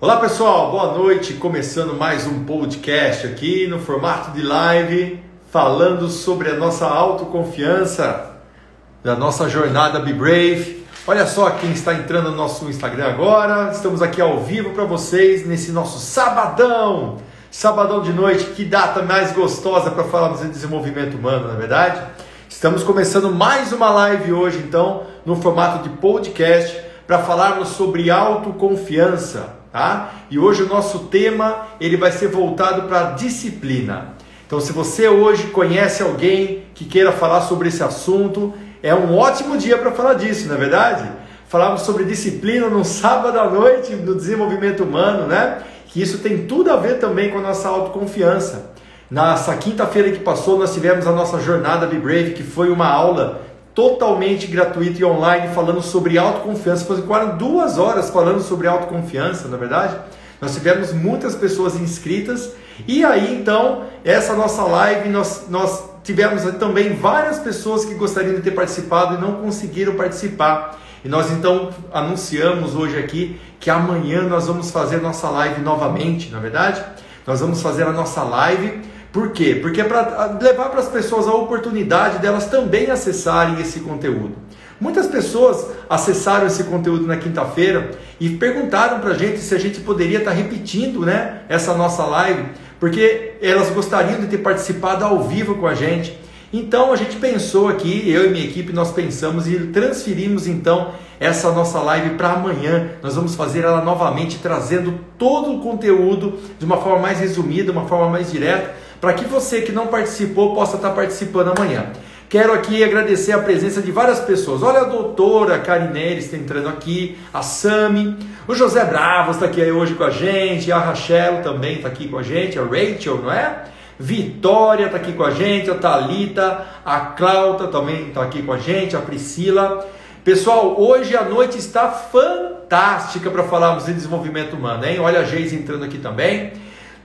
Olá pessoal, boa noite. Começando mais um podcast aqui no formato de live, falando sobre a nossa autoconfiança, da nossa jornada Be Brave. Olha só quem está entrando no nosso Instagram agora. Estamos aqui ao vivo para vocês nesse nosso sabadão. Sabadão de noite, que data mais gostosa para falarmos de desenvolvimento humano, na é verdade? Estamos começando mais uma live hoje, então, no formato de podcast, para falarmos sobre autoconfiança tá? E hoje o nosso tema ele vai ser voltado para disciplina. Então, se você hoje conhece alguém que queira falar sobre esse assunto, é um ótimo dia para falar disso, não é verdade? Falamos sobre disciplina no sábado à noite no desenvolvimento humano, né? Que isso tem tudo a ver também com a nossa autoconfiança. Nessa quinta-feira que passou, nós tivemos a nossa jornada Be Brave, que foi uma aula totalmente gratuito e online falando sobre autoconfiança. Foram duas horas falando sobre autoconfiança, na é verdade. Nós tivemos muitas pessoas inscritas e aí então essa nossa live nós, nós tivemos também várias pessoas que gostariam de ter participado e não conseguiram participar. E nós então anunciamos hoje aqui que amanhã nós vamos fazer nossa live novamente, na é verdade. Nós vamos fazer a nossa live por quê? Porque é para levar para as pessoas a oportunidade delas também acessarem esse conteúdo. Muitas pessoas acessaram esse conteúdo na quinta-feira e perguntaram para a gente se a gente poderia estar tá repetindo né, essa nossa live, porque elas gostariam de ter participado ao vivo com a gente. Então a gente pensou aqui, eu e minha equipe, nós pensamos e transferimos então essa nossa live para amanhã. Nós vamos fazer ela novamente, trazendo todo o conteúdo de uma forma mais resumida, uma forma mais direta para que você que não participou possa estar participando amanhã. Quero aqui agradecer a presença de várias pessoas. Olha a doutora Karinelli está entrando aqui, a Sami, o José Bravo está aqui hoje com a gente, a Rachel também está aqui com a gente, a Rachel, não é? Vitória está aqui com a gente, a Talita, a Clauta também está aqui com a gente, a Priscila. Pessoal, hoje a noite está fantástica para falarmos de desenvolvimento humano, hein? Olha a Geise entrando aqui também.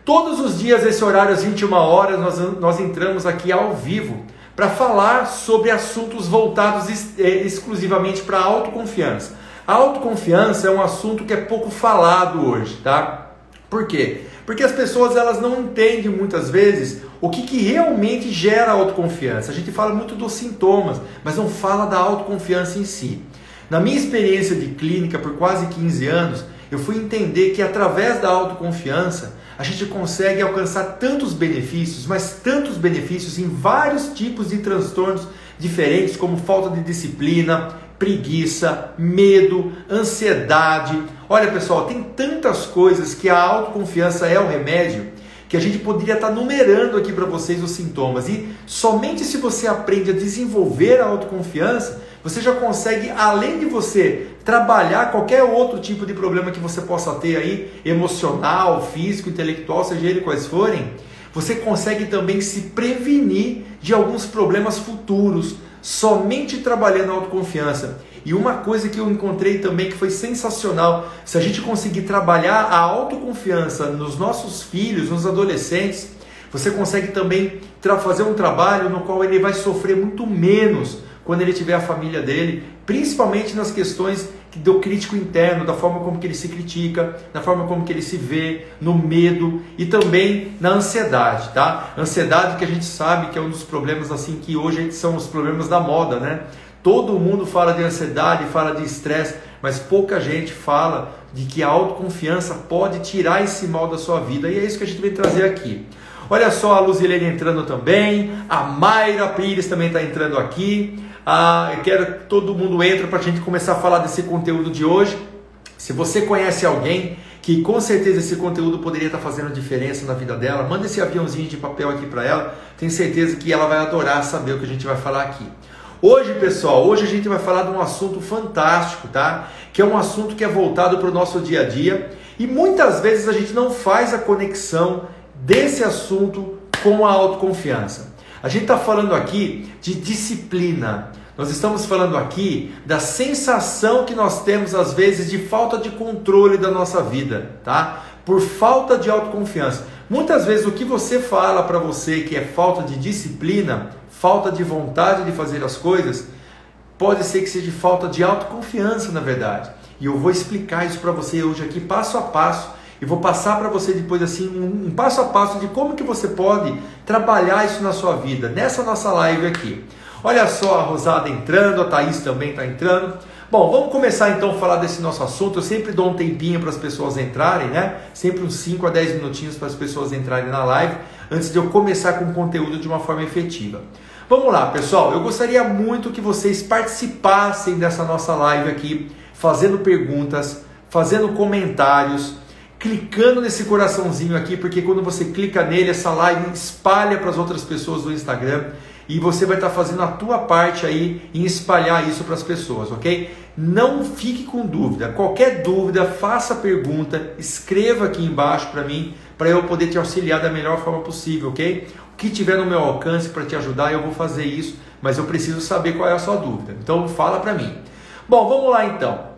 Todos os dias, esse horário às 21 horas, nós, nós entramos aqui ao vivo para falar sobre assuntos voltados ex, é, exclusivamente para a autoconfiança. A autoconfiança é um assunto que é pouco falado hoje, tá? Por quê? Porque as pessoas elas não entendem muitas vezes o que, que realmente gera autoconfiança. A gente fala muito dos sintomas, mas não fala da autoconfiança em si. Na minha experiência de clínica por quase 15 anos, eu fui entender que através da autoconfiança a gente consegue alcançar tantos benefícios, mas tantos benefícios em vários tipos de transtornos diferentes, como falta de disciplina, preguiça, medo, ansiedade. Olha pessoal, tem tantas coisas que a autoconfiança é o remédio que a gente poderia estar numerando aqui para vocês os sintomas. E somente se você aprende a desenvolver a autoconfiança, você já consegue, além de você trabalhar qualquer outro tipo de problema que você possa ter aí, emocional, físico, intelectual, seja ele quais forem, você consegue também se prevenir de alguns problemas futuros, somente trabalhando a autoconfiança. E uma coisa que eu encontrei também que foi sensacional, se a gente conseguir trabalhar a autoconfiança nos nossos filhos, nos adolescentes, você consegue também fazer um trabalho no qual ele vai sofrer muito menos quando ele tiver a família dele, principalmente nas questões do crítico interno, da forma como que ele se critica, da forma como que ele se vê, no medo e também na ansiedade, tá? Ansiedade que a gente sabe que é um dos problemas assim que hoje são os problemas da moda, né? Todo mundo fala de ansiedade, fala de estresse, mas pouca gente fala de que a autoconfiança pode tirar esse mal da sua vida e é isso que a gente vem trazer aqui. Olha só a Luzilene entrando também, a Mayra Pires também está entrando aqui. Ah, eu quero que todo mundo entre para a gente começar a falar desse conteúdo de hoje. Se você conhece alguém que com certeza esse conteúdo poderia estar fazendo diferença na vida dela, manda esse aviãozinho de papel aqui para ela. Tenho certeza que ela vai adorar saber o que a gente vai falar aqui. Hoje, pessoal, hoje a gente vai falar de um assunto fantástico, tá? Que é um assunto que é voltado para o nosso dia a dia e muitas vezes a gente não faz a conexão desse assunto com a autoconfiança. A gente está falando aqui de disciplina. Nós estamos falando aqui da sensação que nós temos às vezes de falta de controle da nossa vida, tá? Por falta de autoconfiança. Muitas vezes o que você fala para você que é falta de disciplina, falta de vontade de fazer as coisas, pode ser que seja falta de autoconfiança, na verdade. E eu vou explicar isso para você hoje aqui passo a passo e vou passar para você depois assim um, um, passo a passo de como que você pode trabalhar isso na sua vida, nessa nossa live aqui. Olha só a Rosada entrando, a Thaís também está entrando. Bom, vamos começar então a falar desse nosso assunto. Eu sempre dou um tempinho para as pessoas entrarem, né? Sempre uns 5 a 10 minutinhos para as pessoas entrarem na live, antes de eu começar com o conteúdo de uma forma efetiva. Vamos lá, pessoal. Eu gostaria muito que vocês participassem dessa nossa live aqui, fazendo perguntas, fazendo comentários, clicando nesse coraçãozinho aqui, porque quando você clica nele, essa live espalha para as outras pessoas do Instagram e você vai estar fazendo a tua parte aí em espalhar isso para as pessoas, ok? Não fique com dúvida. Qualquer dúvida, faça pergunta, escreva aqui embaixo para mim, para eu poder te auxiliar da melhor forma possível, ok? O que tiver no meu alcance para te ajudar, eu vou fazer isso, mas eu preciso saber qual é a sua dúvida. Então fala para mim. Bom, vamos lá então.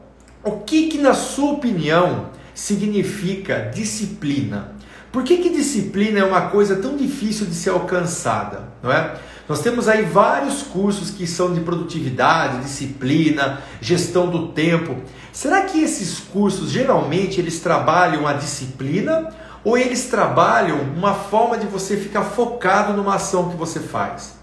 O que, que na sua opinião significa disciplina? Por que, que disciplina é uma coisa tão difícil de ser alcançada, não é? Nós temos aí vários cursos que são de produtividade, disciplina, gestão do tempo. Será que esses cursos geralmente eles trabalham a disciplina ou eles trabalham uma forma de você ficar focado numa ação que você faz?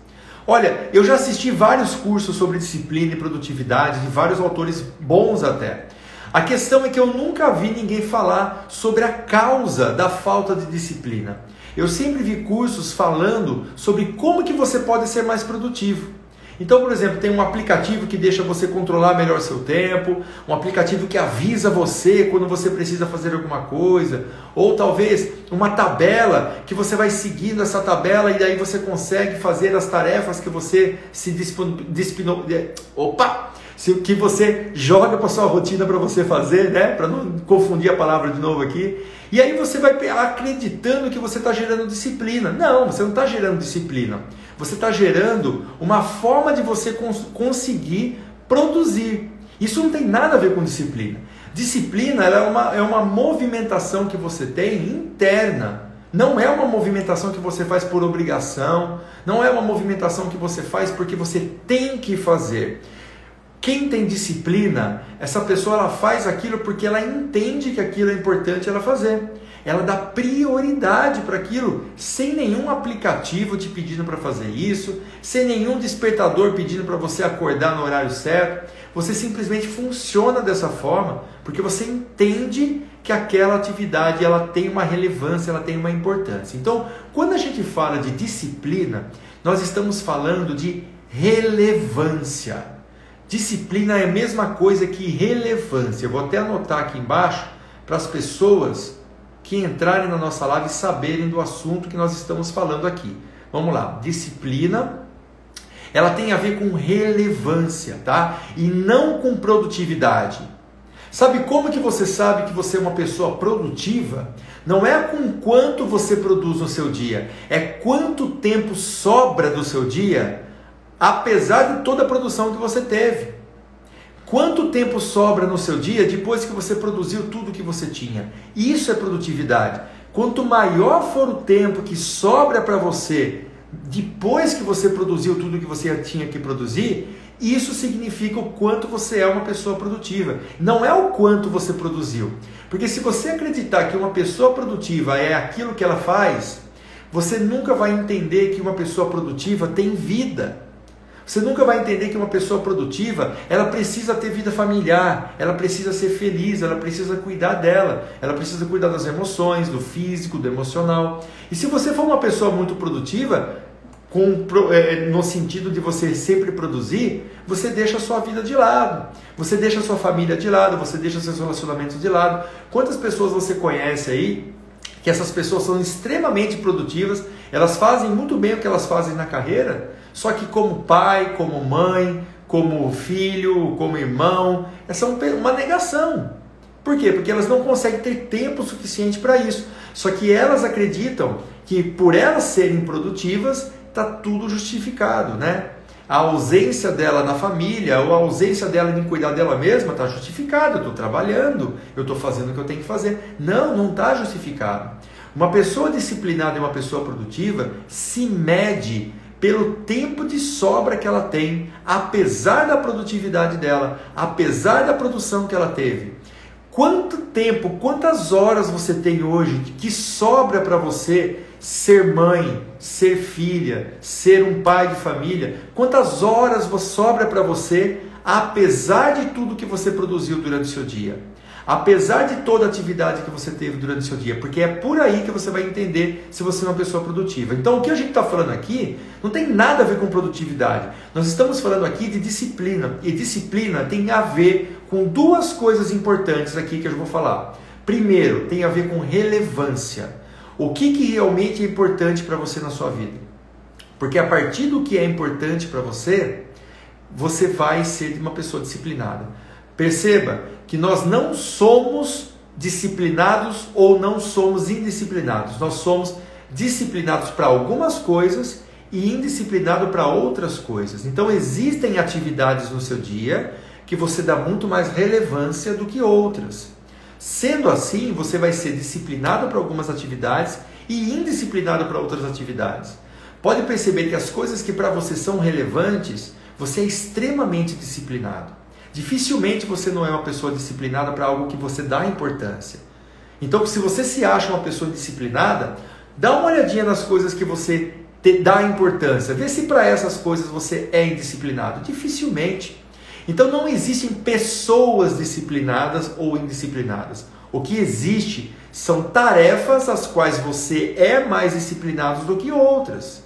Olha, eu já assisti vários cursos sobre disciplina e produtividade de vários autores bons até. A questão é que eu nunca vi ninguém falar sobre a causa da falta de disciplina. Eu sempre vi cursos falando sobre como que você pode ser mais produtivo. Então, por exemplo, tem um aplicativo que deixa você controlar melhor seu tempo, um aplicativo que avisa você quando você precisa fazer alguma coisa, ou talvez uma tabela que você vai seguindo essa tabela e daí você consegue fazer as tarefas que você se disponibilizou. Opa! Que você joga para sua rotina para você fazer, né? Para não confundir a palavra de novo aqui. E aí você vai acreditando que você está gerando disciplina. Não, você não está gerando disciplina. Você está gerando uma forma de você cons conseguir produzir. Isso não tem nada a ver com disciplina. Disciplina é, uma, é uma movimentação que você tem interna. Não é uma movimentação que você faz por obrigação, não é uma movimentação que você faz porque você tem que fazer. Quem tem disciplina, essa pessoa ela faz aquilo porque ela entende que aquilo é importante ela fazer. Ela dá prioridade para aquilo, sem nenhum aplicativo te pedindo para fazer isso, sem nenhum despertador pedindo para você acordar no horário certo. Você simplesmente funciona dessa forma porque você entende que aquela atividade ela tem uma relevância, ela tem uma importância. Então, quando a gente fala de disciplina, nós estamos falando de relevância. Disciplina é a mesma coisa que relevância. Eu vou até anotar aqui embaixo para as pessoas que entrarem na nossa live saberem do assunto que nós estamos falando aqui. Vamos lá. Disciplina ela tem a ver com relevância, tá? E não com produtividade. Sabe como que você sabe que você é uma pessoa produtiva? Não é com quanto você produz no seu dia, é quanto tempo sobra do seu dia apesar de toda a produção que você teve. Quanto tempo sobra no seu dia depois que você produziu tudo que você tinha? Isso é produtividade. Quanto maior for o tempo que sobra para você depois que você produziu tudo que você tinha que produzir, isso significa o quanto você é uma pessoa produtiva. Não é o quanto você produziu. Porque se você acreditar que uma pessoa produtiva é aquilo que ela faz, você nunca vai entender que uma pessoa produtiva tem vida. Você nunca vai entender que uma pessoa produtiva, ela precisa ter vida familiar, ela precisa ser feliz, ela precisa cuidar dela, ela precisa cuidar das emoções, do físico, do emocional. E se você for uma pessoa muito produtiva, com, é, no sentido de você sempre produzir, você deixa a sua vida de lado, você deixa a sua família de lado, você deixa seus relacionamentos de lado. Quantas pessoas você conhece aí que essas pessoas são extremamente produtivas, elas fazem muito bem o que elas fazem na carreira, só que como pai, como mãe, como filho, como irmão, essa é uma negação. Por quê? Porque elas não conseguem ter tempo suficiente para isso. Só que elas acreditam que por elas serem produtivas, está tudo justificado, né? A ausência dela na família ou a ausência dela em cuidar dela mesma está justificada. Eu estou trabalhando, eu estou fazendo o que eu tenho que fazer. Não, não está justificado. Uma pessoa disciplinada e uma pessoa produtiva se mede pelo tempo de sobra que ela tem, apesar da produtividade dela, apesar da produção que ela teve. Quanto tempo, quantas horas você tem hoje que sobra para você ser mãe, ser filha, ser um pai de família? Quantas horas sobra para você, apesar de tudo que você produziu durante o seu dia? Apesar de toda a atividade que você teve durante o seu dia, porque é por aí que você vai entender se você é uma pessoa produtiva. Então, o que a gente está falando aqui não tem nada a ver com produtividade. Nós estamos falando aqui de disciplina, e disciplina tem a ver com duas coisas importantes aqui que eu vou falar. Primeiro, tem a ver com relevância. O que, que realmente é importante para você na sua vida? Porque a partir do que é importante para você, você vai ser uma pessoa disciplinada. Perceba que nós não somos disciplinados ou não somos indisciplinados. Nós somos disciplinados para algumas coisas e indisciplinado para outras coisas. Então existem atividades no seu dia que você dá muito mais relevância do que outras. Sendo assim, você vai ser disciplinado para algumas atividades e indisciplinado para outras atividades. Pode perceber que as coisas que para você são relevantes, você é extremamente disciplinado. Dificilmente você não é uma pessoa disciplinada para algo que você dá importância. Então, se você se acha uma pessoa disciplinada, dá uma olhadinha nas coisas que você dá importância. Vê se para essas coisas você é indisciplinado. Dificilmente. Então, não existem pessoas disciplinadas ou indisciplinadas. O que existe são tarefas as quais você é mais disciplinado do que outras.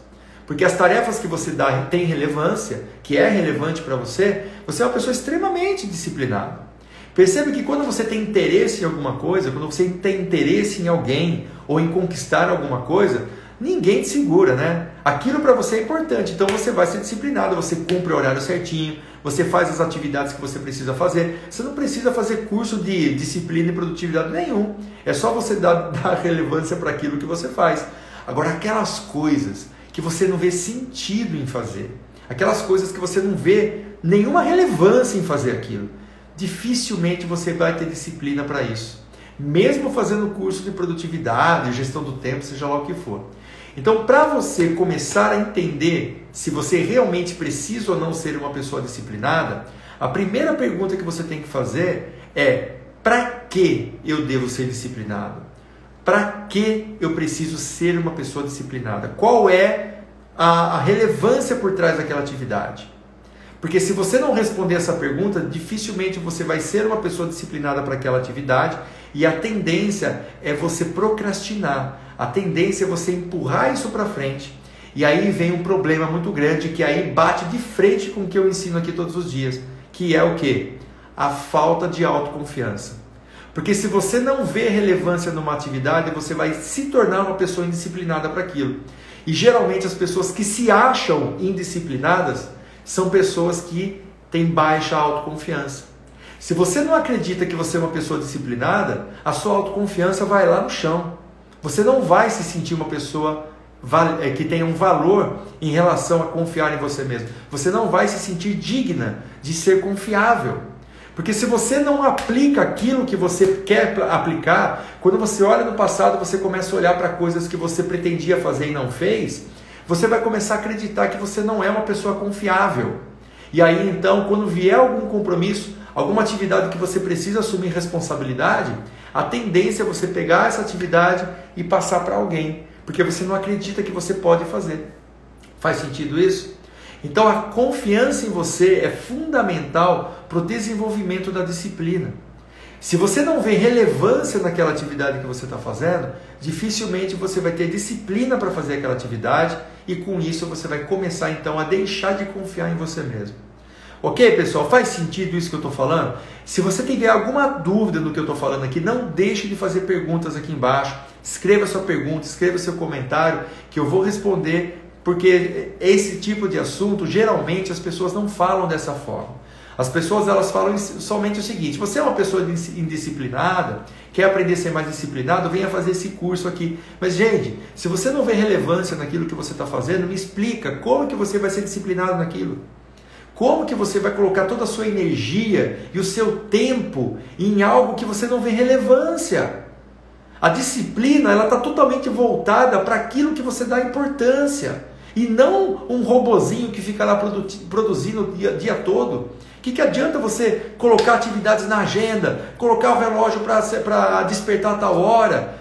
Porque as tarefas que você dá têm relevância, que é relevante para você, você é uma pessoa extremamente disciplinada. Percebe que quando você tem interesse em alguma coisa, quando você tem interesse em alguém ou em conquistar alguma coisa, ninguém te segura, né? Aquilo para você é importante, então você vai ser disciplinado, você cumpre o horário certinho, você faz as atividades que você precisa fazer. Você não precisa fazer curso de disciplina e produtividade nenhum. É só você dar, dar relevância para aquilo que você faz. Agora, aquelas coisas que você não vê sentido em fazer, aquelas coisas que você não vê nenhuma relevância em fazer aquilo, dificilmente você vai ter disciplina para isso. Mesmo fazendo curso de produtividade, gestão do tempo, seja lá o que for. Então, para você começar a entender se você realmente precisa ou não ser uma pessoa disciplinada, a primeira pergunta que você tem que fazer é: para que eu devo ser disciplinado? Para que eu preciso ser uma pessoa disciplinada? Qual é a, a relevância por trás daquela atividade? Porque se você não responder essa pergunta, dificilmente você vai ser uma pessoa disciplinada para aquela atividade e a tendência é você procrastinar. A tendência é você empurrar isso para frente. E aí vem um problema muito grande que aí bate de frente com o que eu ensino aqui todos os dias, que é o que? A falta de autoconfiança. Porque se você não vê relevância numa atividade, você vai se tornar uma pessoa indisciplinada para aquilo. E geralmente as pessoas que se acham indisciplinadas são pessoas que têm baixa autoconfiança. Se você não acredita que você é uma pessoa disciplinada, a sua autoconfiança vai lá no chão. Você não vai se sentir uma pessoa é, que tenha um valor em relação a confiar em você mesmo. Você não vai se sentir digna de ser confiável. Porque se você não aplica aquilo que você quer aplicar, quando você olha no passado, você começa a olhar para coisas que você pretendia fazer e não fez, você vai começar a acreditar que você não é uma pessoa confiável. E aí então, quando vier algum compromisso, alguma atividade que você precisa assumir responsabilidade, a tendência é você pegar essa atividade e passar para alguém, porque você não acredita que você pode fazer. Faz sentido isso? Então a confiança em você é fundamental para o desenvolvimento da disciplina. Se você não vê relevância naquela atividade que você está fazendo, dificilmente você vai ter disciplina para fazer aquela atividade e com isso você vai começar então a deixar de confiar em você mesmo. Ok, pessoal? Faz sentido isso que eu estou falando? Se você tiver alguma dúvida do que eu estou falando aqui, não deixe de fazer perguntas aqui embaixo. Escreva sua pergunta, escreva seu comentário, que eu vou responder porque esse tipo de assunto geralmente as pessoas não falam dessa forma. As pessoas elas falam somente o seguinte: você é uma pessoa indisciplinada, quer aprender a ser mais disciplinado, venha fazer esse curso aqui. Mas gente, se você não vê relevância naquilo que você está fazendo, me explica como que você vai ser disciplinado naquilo. Como que você vai colocar toda a sua energia e o seu tempo em algo que você não vê relevância? A disciplina ela está totalmente voltada para aquilo que você dá importância e não um robozinho que fica lá produzindo o dia, dia todo, que, que adianta você colocar atividades na agenda, colocar o relógio para despertar a tal hora,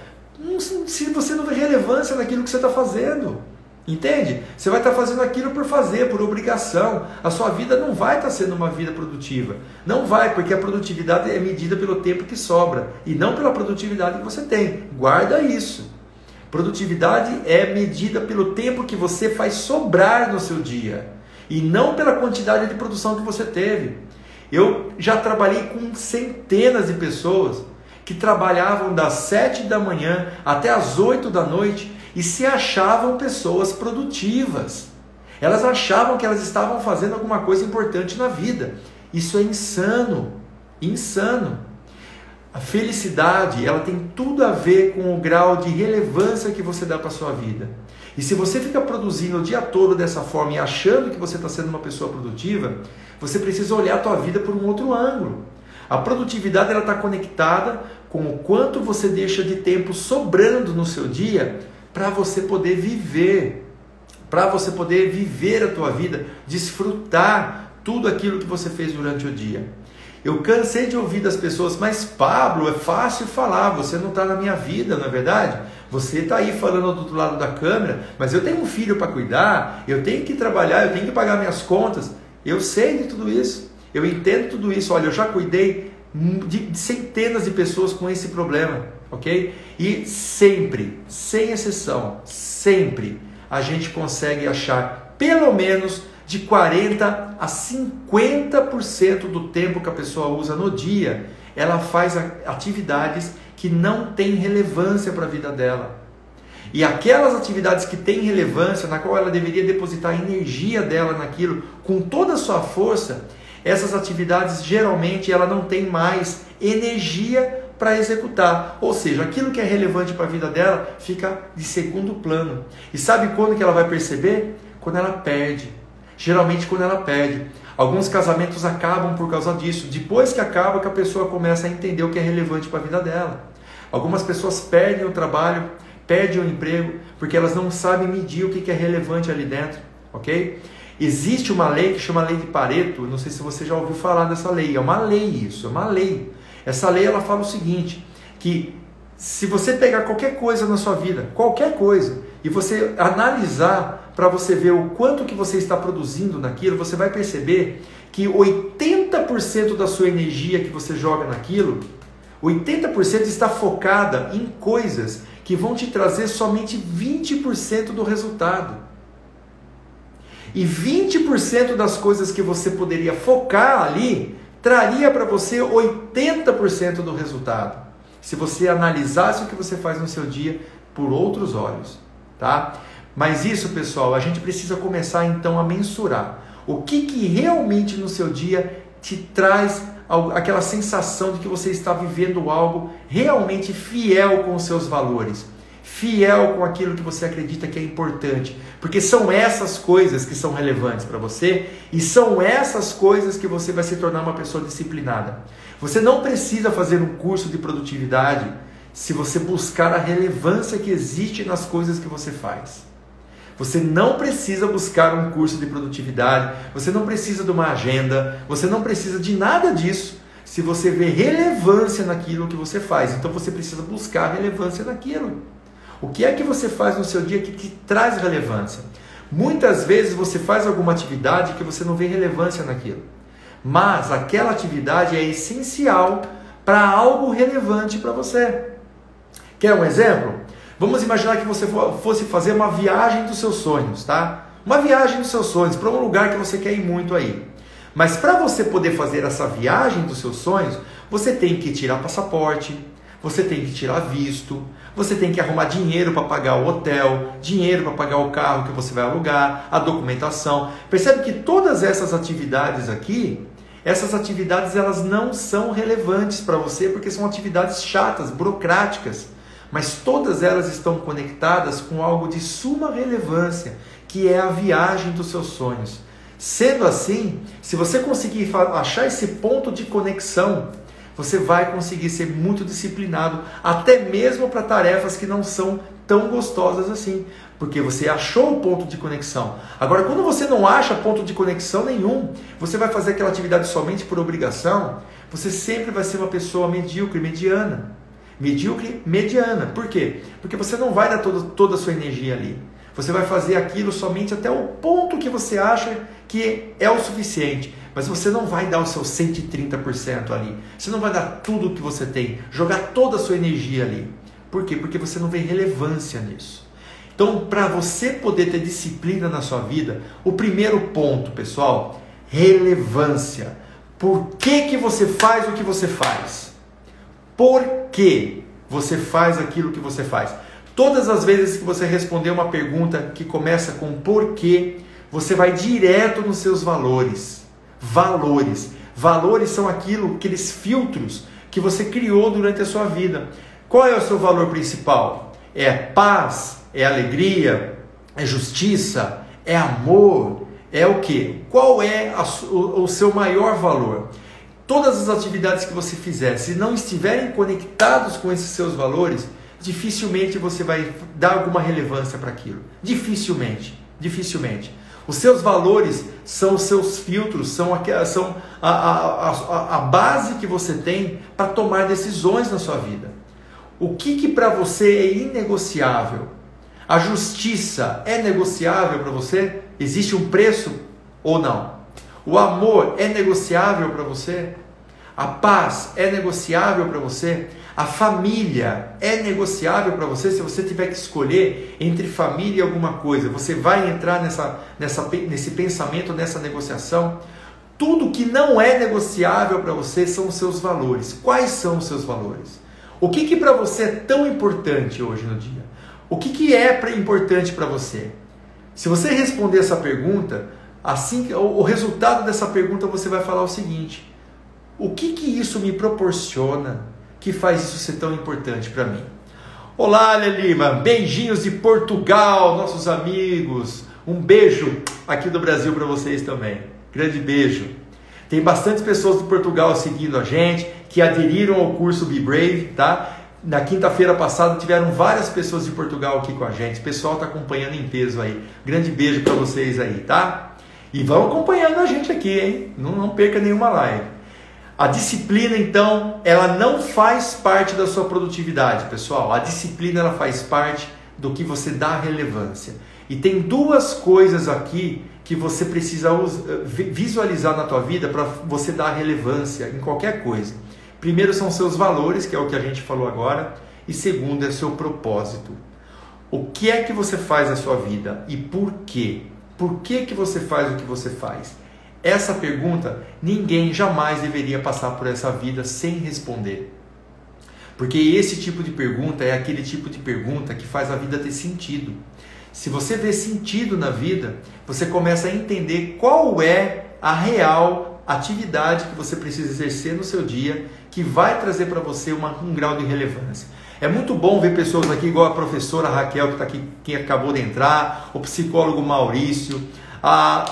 se você não vê relevância naquilo que você está fazendo? Entende? Você vai estar tá fazendo aquilo por fazer, por obrigação. A sua vida não vai estar tá sendo uma vida produtiva. Não vai, porque a produtividade é medida pelo tempo que sobra e não pela produtividade que você tem. Guarda isso. Produtividade é medida pelo tempo que você faz sobrar no seu dia e não pela quantidade de produção que você teve. Eu já trabalhei com centenas de pessoas que trabalhavam das 7 da manhã até as 8 da noite e se achavam pessoas produtivas. Elas achavam que elas estavam fazendo alguma coisa importante na vida. Isso é insano, insano. A felicidade, ela tem tudo a ver com o grau de relevância que você dá para sua vida. E se você fica produzindo o dia todo dessa forma e achando que você está sendo uma pessoa produtiva, você precisa olhar a tua vida por um outro ângulo. A produtividade ela está conectada com o quanto você deixa de tempo sobrando no seu dia para você poder viver, para você poder viver a tua vida, desfrutar tudo aquilo que você fez durante o dia. Eu cansei de ouvir das pessoas, mas Pablo, é fácil falar, você não está na minha vida, não é verdade? Você está aí falando do outro lado da câmera, mas eu tenho um filho para cuidar, eu tenho que trabalhar, eu tenho que pagar minhas contas. Eu sei de tudo isso, eu entendo tudo isso. Olha, eu já cuidei de centenas de pessoas com esse problema ok? E sempre, sem exceção, sempre a gente consegue achar pelo menos de 40 a 50% do tempo que a pessoa usa no dia, ela faz atividades que não têm relevância para a vida dela. E aquelas atividades que têm relevância, na qual ela deveria depositar a energia dela naquilo com toda a sua força, essas atividades geralmente ela não tem mais energia para executar. Ou seja, aquilo que é relevante para a vida dela fica de segundo plano. E sabe quando que ela vai perceber? Quando ela perde. Geralmente quando ela perde. Alguns casamentos acabam por causa disso. Depois que acaba, que a pessoa começa a entender o que é relevante para a vida dela. Algumas pessoas perdem o trabalho, perdem o emprego, porque elas não sabem medir o que é relevante ali dentro, ok? Existe uma lei que chama Lei de Pareto, não sei se você já ouviu falar dessa lei, é uma lei isso, é uma lei. Essa lei ela fala o seguinte, que se você pegar qualquer coisa na sua vida, qualquer coisa, e você analisar para você ver o quanto que você está produzindo naquilo, você vai perceber que 80% da sua energia que você joga naquilo, 80% está focada em coisas que vão te trazer somente 20% do resultado. E 20% das coisas que você poderia focar ali traria para você 80% do resultado. Se você analisasse o que você faz no seu dia por outros olhos, tá? Mas isso, pessoal, a gente precisa começar então a mensurar o que, que realmente no seu dia te traz aquela sensação de que você está vivendo algo realmente fiel com os seus valores fiel com aquilo que você acredita que é importante, porque são essas coisas que são relevantes para você e são essas coisas que você vai se tornar uma pessoa disciplinada. Você não precisa fazer um curso de produtividade se você buscar a relevância que existe nas coisas que você faz. Você não precisa buscar um curso de produtividade, você não precisa de uma agenda, você não precisa de nada disso se você vê relevância naquilo que você faz. Então você precisa buscar relevância naquilo. O que é que você faz no seu dia que te traz relevância? Muitas vezes você faz alguma atividade que você não vê relevância naquilo, mas aquela atividade é essencial para algo relevante para você. Quer um exemplo? Vamos imaginar que você fosse fazer uma viagem dos seus sonhos, tá? Uma viagem dos seus sonhos para um lugar que você quer ir muito aí. Mas para você poder fazer essa viagem dos seus sonhos, você tem que tirar passaporte, você tem que tirar visto, você tem que arrumar dinheiro para pagar o hotel, dinheiro para pagar o carro que você vai alugar, a documentação. Percebe que todas essas atividades aqui, essas atividades elas não são relevantes para você porque são atividades chatas, burocráticas, mas todas elas estão conectadas com algo de suma relevância, que é a viagem dos seus sonhos. Sendo assim, se você conseguir achar esse ponto de conexão você vai conseguir ser muito disciplinado, até mesmo para tarefas que não são tão gostosas assim, porque você achou o ponto de conexão. Agora, quando você não acha ponto de conexão nenhum, você vai fazer aquela atividade somente por obrigação, você sempre vai ser uma pessoa medíocre, mediana. Medíocre, mediana. Por quê? Porque você não vai dar toda, toda a sua energia ali. Você vai fazer aquilo somente até o ponto que você acha que é o suficiente. Mas você não vai dar o seu 130% ali. Você não vai dar tudo o que você tem, jogar toda a sua energia ali. Por quê? Porque você não vê relevância nisso. Então, para você poder ter disciplina na sua vida, o primeiro ponto, pessoal, relevância. Por que, que você faz o que você faz? Por que você faz aquilo que você faz? Todas as vezes que você responder uma pergunta que começa com porquê, você vai direto nos seus valores. Valores. Valores são aquilo, aqueles filtros que você criou durante a sua vida. Qual é o seu valor principal? É paz? É alegria? É justiça? É amor? É o que? Qual é a, o, o seu maior valor? Todas as atividades que você fizer, se não estiverem conectados com esses seus valores, dificilmente você vai dar alguma relevância para aquilo. Dificilmente, dificilmente. Os seus valores são os seus filtros, são, a, são a, a, a, a base que você tem para tomar decisões na sua vida. O que, que para você é inegociável? A justiça é negociável para você? Existe um preço ou não? O amor é negociável para você? A paz é negociável para você? A família é negociável para você se você tiver que escolher entre família e alguma coisa. Você vai entrar nessa, nessa, nesse pensamento, nessa negociação. Tudo que não é negociável para você são os seus valores. Quais são os seus valores? O que, que para você é tão importante hoje no dia? O que, que é importante para você? Se você responder essa pergunta, assim o resultado dessa pergunta você vai falar o seguinte: o que, que isso me proporciona? que faz isso ser tão importante para mim. Olá, Léa Lima, beijinhos de Portugal, nossos amigos. Um beijo aqui do Brasil para vocês também. Grande beijo. Tem bastante pessoas de Portugal seguindo a gente, que aderiram ao curso Be Brave, tá? Na quinta-feira passada tiveram várias pessoas de Portugal aqui com a gente. O pessoal está acompanhando em peso aí. Grande beijo para vocês aí, tá? E vão acompanhando a gente aqui, hein? Não, não perca nenhuma live. A disciplina, então, ela não faz parte da sua produtividade, pessoal. A disciplina ela faz parte do que você dá relevância. E tem duas coisas aqui que você precisa visualizar na tua vida para você dar relevância em qualquer coisa. Primeiro são seus valores, que é o que a gente falou agora, e segundo é seu propósito. O que é que você faz na sua vida e por quê? Por que que você faz o que você faz? Essa pergunta ninguém jamais deveria passar por essa vida sem responder. Porque esse tipo de pergunta é aquele tipo de pergunta que faz a vida ter sentido. Se você vê sentido na vida, você começa a entender qual é a real atividade que você precisa exercer no seu dia que vai trazer para você uma, um grau de relevância. É muito bom ver pessoas aqui, igual a professora Raquel, que está aqui, que acabou de entrar, o psicólogo Maurício, ah,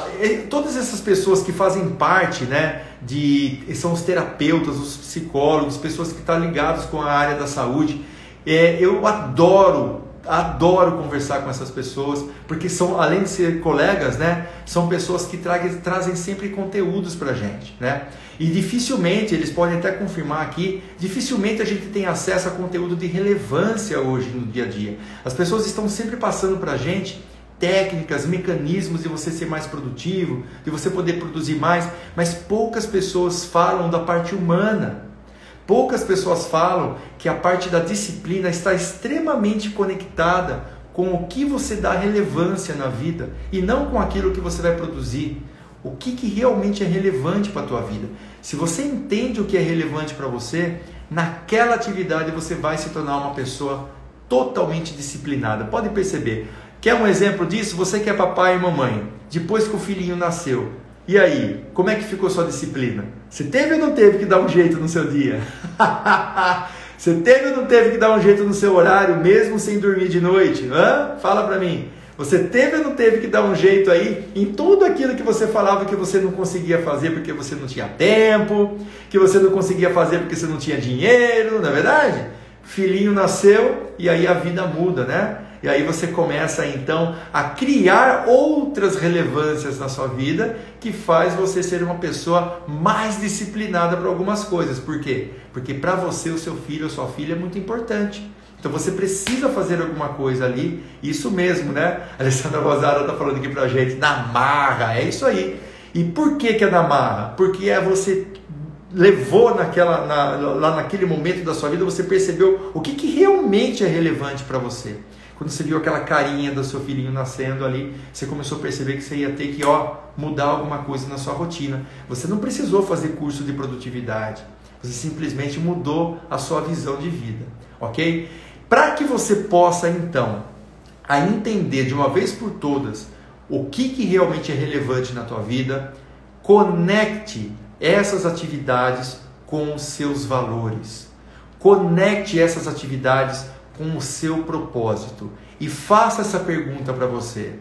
todas essas pessoas que fazem parte, né, de são os terapeutas, os psicólogos, pessoas que estão ligadas com a área da saúde. É, eu adoro, adoro conversar com essas pessoas, porque são, além de ser colegas, né, são pessoas que trazem, trazem sempre conteúdos para a gente, né? E dificilmente, eles podem até confirmar aqui, dificilmente a gente tem acesso a conteúdo de relevância hoje no dia a dia. As pessoas estão sempre passando para a gente técnicas, mecanismos de você ser mais produtivo, de você poder produzir mais, mas poucas pessoas falam da parte humana. Poucas pessoas falam que a parte da disciplina está extremamente conectada com o que você dá relevância na vida e não com aquilo que você vai produzir. O que, que realmente é relevante para a tua vida. Se você entende o que é relevante para você, naquela atividade você vai se tornar uma pessoa totalmente disciplinada. Pode perceber, Quer um exemplo disso? Você que é papai e mamãe, depois que o filhinho nasceu, e aí, como é que ficou sua disciplina? Você teve ou não teve que dar um jeito no seu dia? Você teve ou não teve que dar um jeito no seu horário, mesmo sem dormir de noite? Hã? Fala pra mim. Você teve ou não teve que dar um jeito aí em tudo aquilo que você falava que você não conseguia fazer porque você não tinha tempo, que você não conseguia fazer porque você não tinha dinheiro, não é verdade? Filhinho nasceu e aí a vida muda, né? E aí você começa então a criar outras relevâncias na sua vida que faz você ser uma pessoa mais disciplinada para algumas coisas. Por quê? Porque para você o seu filho ou sua filha é muito importante. Então você precisa fazer alguma coisa ali, isso mesmo, né? A Alessandra Rosada está falando aqui para a gente, na marra, é isso aí. E por que, que é na marra? Porque é você levou naquela, na, lá naquele momento da sua vida, você percebeu o que, que realmente é relevante para você. Quando você viu aquela carinha do seu filhinho nascendo ali, você começou a perceber que você ia ter que ó, mudar alguma coisa na sua rotina. Você não precisou fazer curso de produtividade. Você simplesmente mudou a sua visão de vida, ok? Para que você possa então a entender de uma vez por todas o que, que realmente é relevante na tua vida, conecte essas atividades com os seus valores. Conecte essas atividades com o seu propósito e faça essa pergunta para você.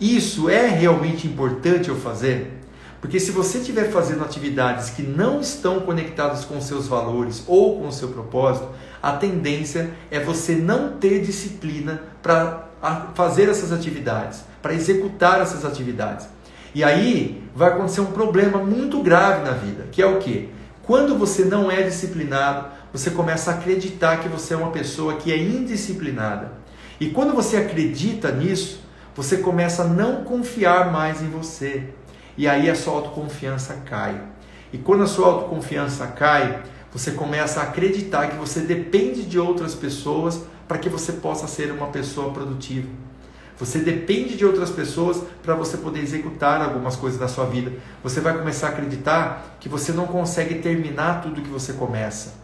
Isso é realmente importante eu fazer? Porque se você estiver fazendo atividades que não estão conectadas com seus valores ou com o seu propósito, a tendência é você não ter disciplina para fazer essas atividades, para executar essas atividades. E aí vai acontecer um problema muito grave na vida, que é o que? Quando você não é disciplinado, você começa a acreditar que você é uma pessoa que é indisciplinada. E quando você acredita nisso, você começa a não confiar mais em você. E aí a sua autoconfiança cai. E quando a sua autoconfiança cai, você começa a acreditar que você depende de outras pessoas para que você possa ser uma pessoa produtiva. Você depende de outras pessoas para você poder executar algumas coisas na sua vida. Você vai começar a acreditar que você não consegue terminar tudo que você começa.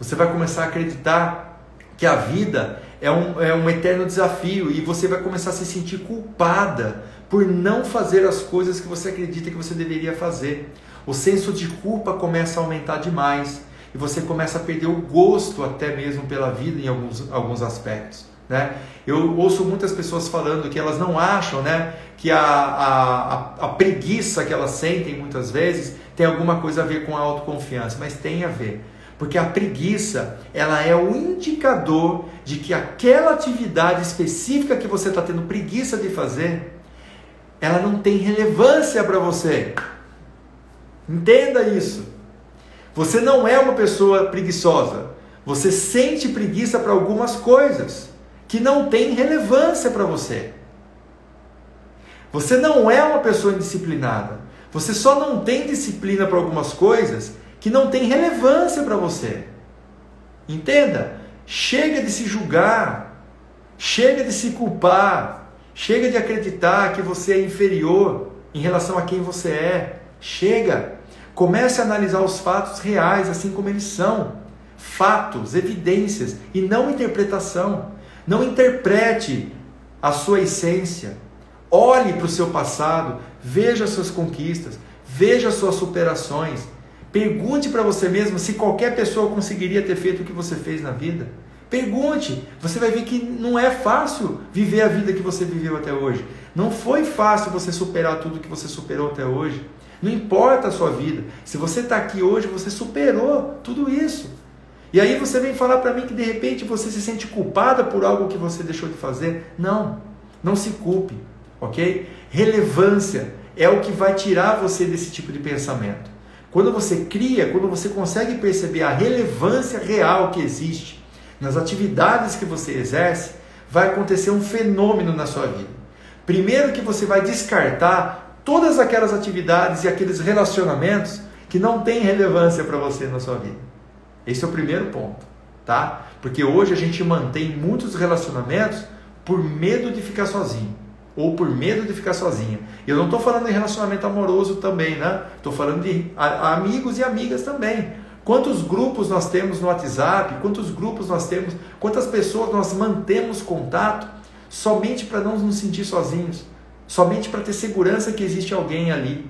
Você vai começar a acreditar que a vida é um, é um eterno desafio e você vai começar a se sentir culpada por não fazer as coisas que você acredita que você deveria fazer. O senso de culpa começa a aumentar demais e você começa a perder o gosto até mesmo pela vida em alguns, alguns aspectos. Né? Eu ouço muitas pessoas falando que elas não acham né, que a, a, a, preguiça que elas sentem muitas vezes tem alguma coisa a ver com a autoconfiança, mas tem a ver. Porque a preguiça ela é o indicador de que aquela atividade específica que você está tendo preguiça de fazer, ela não tem relevância para você. Entenda isso. Você não é uma pessoa preguiçosa. Você sente preguiça para algumas coisas que não tem relevância para você. Você não é uma pessoa indisciplinada. Você só não tem disciplina para algumas coisas que não tem relevância para você. Entenda? Chega de se julgar, chega de se culpar, chega de acreditar que você é inferior em relação a quem você é. Chega. Comece a analisar os fatos reais assim como eles são. Fatos, evidências e não interpretação. Não interprete a sua essência. Olhe para o seu passado, veja as suas conquistas, veja as suas superações. Pergunte para você mesmo se qualquer pessoa conseguiria ter feito o que você fez na vida. Pergunte, você vai ver que não é fácil viver a vida que você viveu até hoje. Não foi fácil você superar tudo que você superou até hoje. Não importa a sua vida. Se você está aqui hoje, você superou tudo isso. E aí você vem falar para mim que de repente você se sente culpada por algo que você deixou de fazer. Não, não se culpe, ok? Relevância é o que vai tirar você desse tipo de pensamento. Quando você cria, quando você consegue perceber a relevância real que existe nas atividades que você exerce, vai acontecer um fenômeno na sua vida. Primeiro que você vai descartar todas aquelas atividades e aqueles relacionamentos que não têm relevância para você na sua vida. Esse é o primeiro ponto, tá? Porque hoje a gente mantém muitos relacionamentos por medo de ficar sozinho ou por medo de ficar sozinha. Eu não estou falando de relacionamento amoroso também, né? Estou falando de amigos e amigas também. Quantos grupos nós temos no WhatsApp? Quantos grupos nós temos? Quantas pessoas nós mantemos contato somente para não nos sentir sozinhos? Somente para ter segurança que existe alguém ali.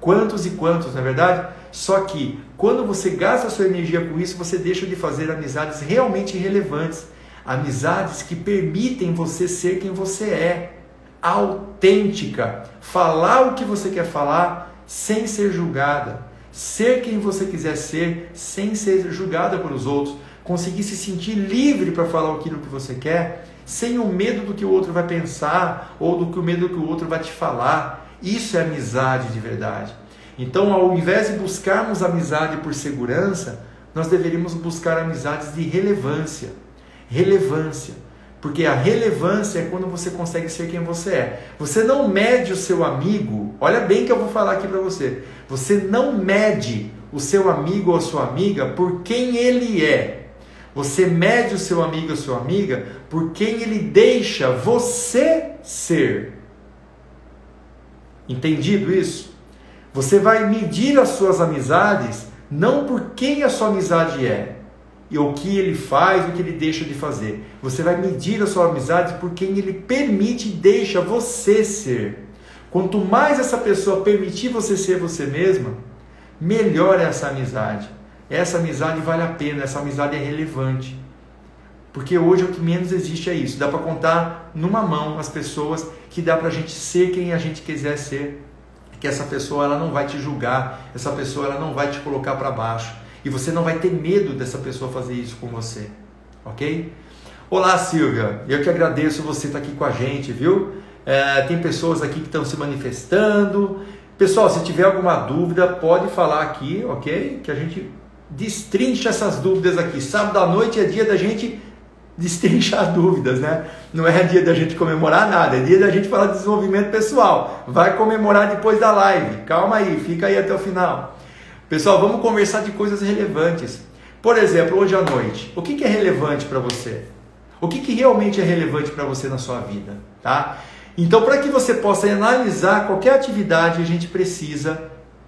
Quantos e quantos, não é verdade? Só que quando você gasta a sua energia com isso, você deixa de fazer amizades realmente relevantes, amizades que permitem você ser quem você é, autêntica, falar o que você quer falar sem ser julgada, ser quem você quiser ser sem ser julgada pelos outros, conseguir se sentir livre para falar aquilo que você quer sem o medo do que o outro vai pensar ou do que o medo do que o outro vai te falar. Isso é amizade de verdade. Então, ao invés de buscarmos amizade por segurança, nós deveríamos buscar amizades de relevância. Relevância. Porque a relevância é quando você consegue ser quem você é. Você não mede o seu amigo, olha bem que eu vou falar aqui para você. Você não mede o seu amigo ou a sua amiga por quem ele é. Você mede o seu amigo ou a sua amiga por quem ele deixa você ser. Entendido isso? Você vai medir as suas amizades não por quem a sua amizade é e o que ele faz, o que ele deixa de fazer. Você vai medir a sua amizade por quem ele permite e deixa você ser. Quanto mais essa pessoa permitir você ser você mesma, melhor é essa amizade. Essa amizade vale a pena, essa amizade é relevante. Porque hoje o que menos existe é isso. Dá para contar numa mão as pessoas que dá para a gente ser quem a gente quiser ser. Que essa pessoa ela não vai te julgar, essa pessoa ela não vai te colocar para baixo. E você não vai ter medo dessa pessoa fazer isso com você. Ok? Olá Silvia, eu que agradeço você estar aqui com a gente, viu? É, tem pessoas aqui que estão se manifestando. Pessoal, se tiver alguma dúvida, pode falar aqui, ok? Que a gente destrincha essas dúvidas aqui. Sábado à noite é dia da gente destrinchar dúvidas, né? Não é dia da gente comemorar nada, é dia da gente falar de desenvolvimento pessoal. Vai comemorar depois da live. Calma aí, fica aí até o final. Pessoal, vamos conversar de coisas relevantes. Por exemplo, hoje à noite, o que, é relevante para você? O que, que realmente é relevante para você na sua vida, tá? Então, para que você possa analisar qualquer atividade, a gente precisa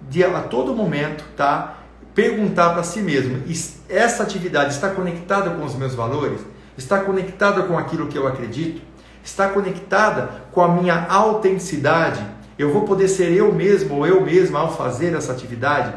de a todo momento, tá? Perguntar para si mesmo: essa atividade está conectada com os meus valores? Está conectada com aquilo que eu acredito? Está conectada com a minha autenticidade? Eu vou poder ser eu mesmo ou eu mesma ao fazer essa atividade?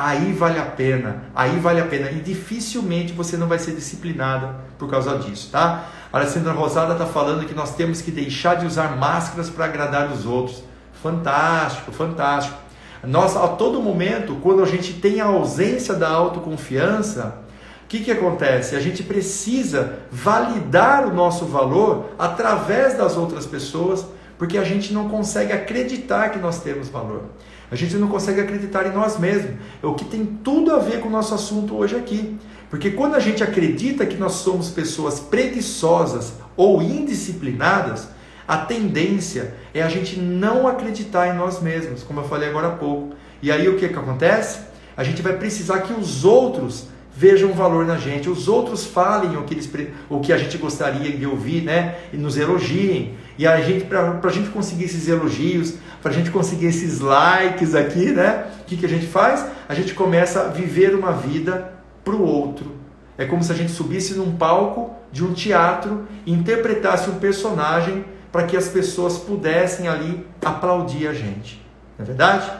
Aí vale a pena, aí vale a pena. E dificilmente você não vai ser disciplinada por causa disso, tá? A Alessandra Rosada está falando que nós temos que deixar de usar máscaras para agradar os outros. Fantástico, fantástico. Nós, a todo momento, quando a gente tem a ausência da autoconfiança, o que, que acontece? A gente precisa validar o nosso valor através das outras pessoas, porque a gente não consegue acreditar que nós temos valor. A gente não consegue acreditar em nós mesmos. É o que tem tudo a ver com o nosso assunto hoje aqui. Porque quando a gente acredita que nós somos pessoas preguiçosas ou indisciplinadas, a tendência é a gente não acreditar em nós mesmos, como eu falei agora há pouco. E aí o que, que acontece? A gente vai precisar que os outros vejam valor na gente, os outros falem o que, eles, o que a gente gostaria de ouvir, né? E nos elogiem. E a gente, para a gente conseguir esses elogios, para a gente conseguir esses likes aqui, né? O que, que a gente faz? A gente começa a viver uma vida para o outro. É como se a gente subisse num palco de um teatro e interpretasse um personagem para que as pessoas pudessem ali aplaudir a gente. Não é verdade?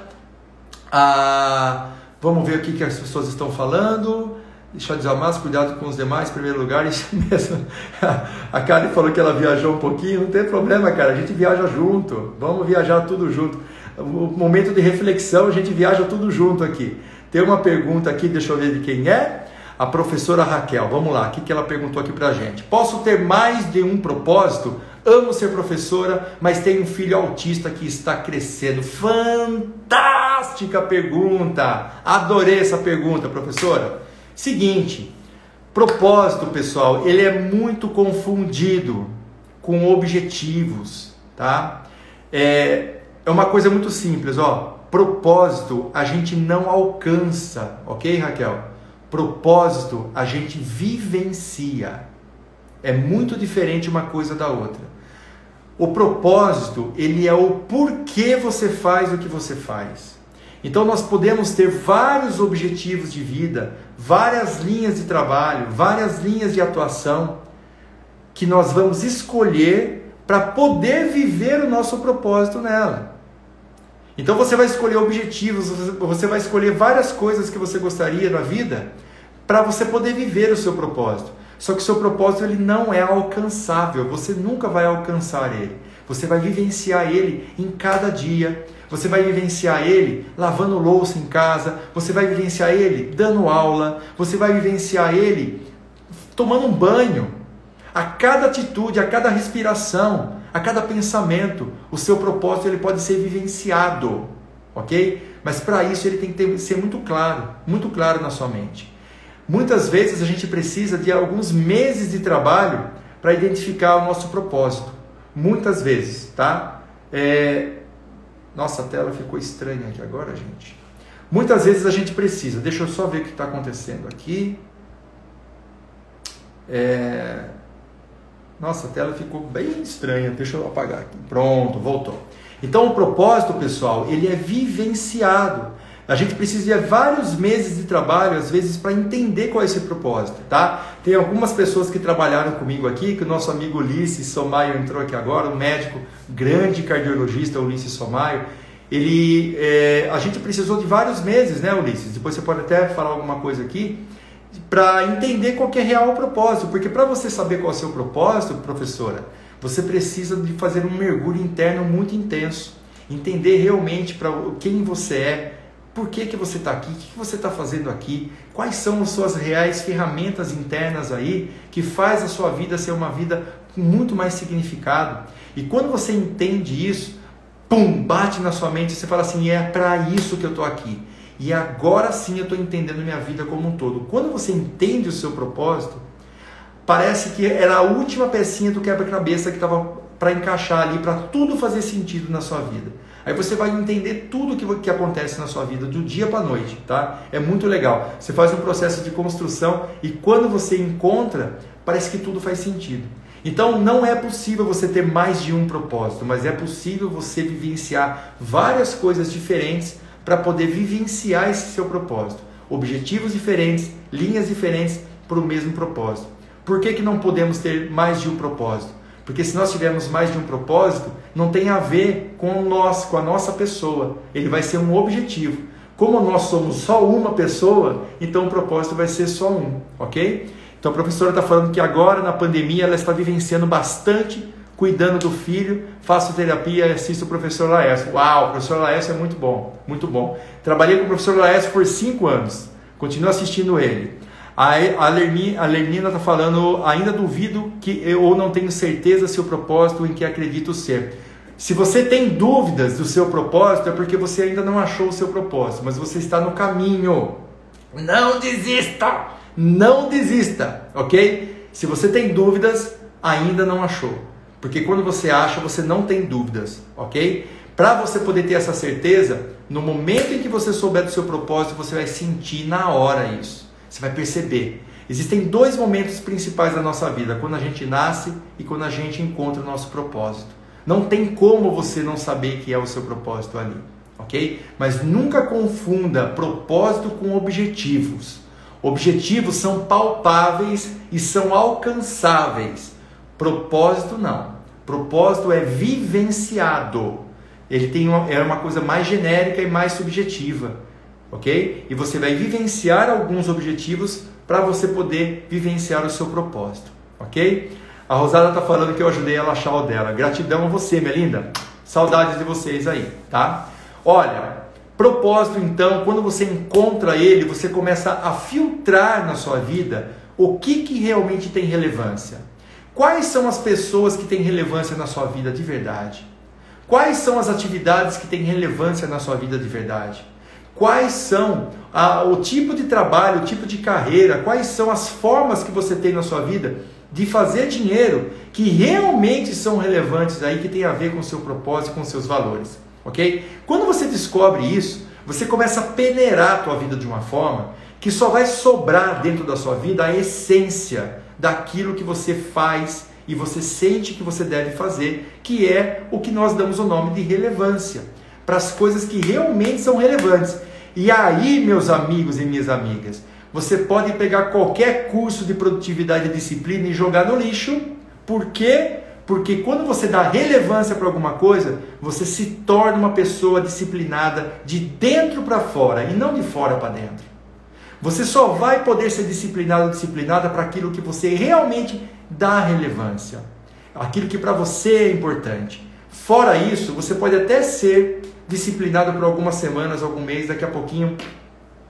Ah, vamos ver o que, que as pessoas estão falando. Deixa eu dizer mais, cuidado com os demais, em primeiro lugar, isso mesmo. A Karen falou que ela viajou um pouquinho, não tem problema, cara, a gente viaja junto, vamos viajar tudo junto. O momento de reflexão, a gente viaja tudo junto aqui. Tem uma pergunta aqui, deixa eu ver de quem é. A professora Raquel, vamos lá, o que, ela perguntou aqui pra gente? Posso ter mais de um propósito? Amo ser professora, mas tenho um filho autista que está crescendo. Fantástica pergunta! Adorei essa pergunta, professora. Seguinte, propósito, pessoal, ele é muito confundido com objetivos, tá? É, é uma coisa muito simples, ó propósito a gente não alcança, ok, Raquel? Propósito a gente vivencia. É muito diferente uma coisa da outra. O propósito, ele é o porquê você faz o que você faz. Então nós podemos ter vários objetivos de vida, várias linhas de trabalho, várias linhas de atuação que nós vamos escolher para poder viver o nosso propósito nela. Então você vai escolher objetivos, você vai escolher várias coisas que você gostaria na vida para você poder viver o seu propósito. Só que o seu propósito ele não é alcançável, você nunca vai alcançar ele. Você vai vivenciar ele em cada dia. Você vai vivenciar ele lavando louça em casa, você vai vivenciar ele dando aula, você vai vivenciar ele tomando um banho. A cada atitude, a cada respiração, a cada pensamento, o seu propósito ele pode ser vivenciado, ok? Mas para isso ele tem que ter, ser muito claro, muito claro na sua mente. Muitas vezes a gente precisa de alguns meses de trabalho para identificar o nosso propósito. Muitas vezes, tá? É... Nossa, a tela ficou estranha aqui agora, gente. Muitas vezes a gente precisa. Deixa eu só ver o que está acontecendo aqui. É... Nossa, a tela ficou bem estranha. Deixa eu apagar aqui. Pronto, voltou. Então o propósito, pessoal, ele é vivenciado. A gente precisa de vários meses de trabalho, às vezes, para entender qual é esse propósito, tá? Tem algumas pessoas que trabalharam comigo aqui, que o nosso amigo Ulisses Somaio entrou aqui agora, um médico, grande cardiologista, Ulisses Somaio. Ele, é, a gente precisou de vários meses, né, Ulisses? Depois você pode até falar alguma coisa aqui, para entender qual é real o propósito. Porque para você saber qual é o seu propósito, professora, você precisa de fazer um mergulho interno muito intenso. Entender realmente para quem você é, por que, que você está aqui, o que, que você está fazendo aqui, quais são as suas reais ferramentas internas aí que faz a sua vida ser uma vida com muito mais significado. E quando você entende isso, pum, bate na sua mente e você fala assim, é para isso que eu estou aqui. E agora sim eu estou entendendo minha vida como um todo. Quando você entende o seu propósito, parece que era a última pecinha do quebra-cabeça que estava para encaixar ali, para tudo fazer sentido na sua vida. Aí você vai entender tudo que, que acontece na sua vida do dia para a noite, tá? É muito legal. Você faz um processo de construção e quando você encontra, parece que tudo faz sentido. Então não é possível você ter mais de um propósito, mas é possível você vivenciar várias coisas diferentes para poder vivenciar esse seu propósito. Objetivos diferentes, linhas diferentes para o mesmo propósito. Por que, que não podemos ter mais de um propósito? Porque se nós tivermos mais de um propósito, não tem a ver com nós, com a nossa pessoa. Ele vai ser um objetivo. Como nós somos só uma pessoa, então o propósito vai ser só um, ok? Então a professora está falando que agora na pandemia ela está vivenciando bastante, cuidando do filho, faço terapia e assisto o professor Laércio. Uau, o professor Laércio é muito bom, muito bom. Trabalhei com o professor Laércio por cinco anos, continuo assistindo ele. A Lermina está falando, ainda duvido que eu ou não tenho certeza se o propósito em que acredito ser. Se você tem dúvidas do seu propósito, é porque você ainda não achou o seu propósito, mas você está no caminho. Não desista! Não desista, ok? Se você tem dúvidas, ainda não achou. Porque quando você acha, você não tem dúvidas, ok? Para você poder ter essa certeza, no momento em que você souber do seu propósito, você vai sentir na hora isso. Você vai perceber. Existem dois momentos principais da nossa vida: quando a gente nasce e quando a gente encontra o nosso propósito. Não tem como você não saber que é o seu propósito ali, ok? Mas nunca confunda propósito com objetivos. Objetivos são palpáveis e são alcançáveis. Propósito não. Propósito é vivenciado. Ele tem uma, é uma coisa mais genérica e mais subjetiva ok? E você vai vivenciar alguns objetivos para você poder vivenciar o seu propósito, ok? A Rosada está falando que eu ajudei ela a achar o dela. Gratidão a você, minha linda. Saudades de vocês aí, tá? Olha, propósito então, quando você encontra ele, você começa a filtrar na sua vida o que, que realmente tem relevância. Quais são as pessoas que têm relevância na sua vida de verdade? Quais são as atividades que têm relevância na sua vida de verdade? Quais são a, o tipo de trabalho, o tipo de carreira, quais são as formas que você tem na sua vida de fazer dinheiro que realmente são relevantes aí, que tem a ver com o seu propósito, com seus valores, ok? Quando você descobre isso, você começa a peneirar a tua vida de uma forma que só vai sobrar dentro da sua vida a essência daquilo que você faz e você sente que você deve fazer, que é o que nós damos o nome de relevância, para as coisas que realmente são relevantes. E aí, meus amigos e minhas amigas, você pode pegar qualquer curso de produtividade e disciplina e jogar no lixo. Por quê? Porque quando você dá relevância para alguma coisa, você se torna uma pessoa disciplinada de dentro para fora e não de fora para dentro. Você só vai poder ser disciplinado ou disciplinada para aquilo que você realmente dá relevância, aquilo que para você é importante. Fora isso, você pode até ser disciplinado por algumas semanas, algum mês, daqui a pouquinho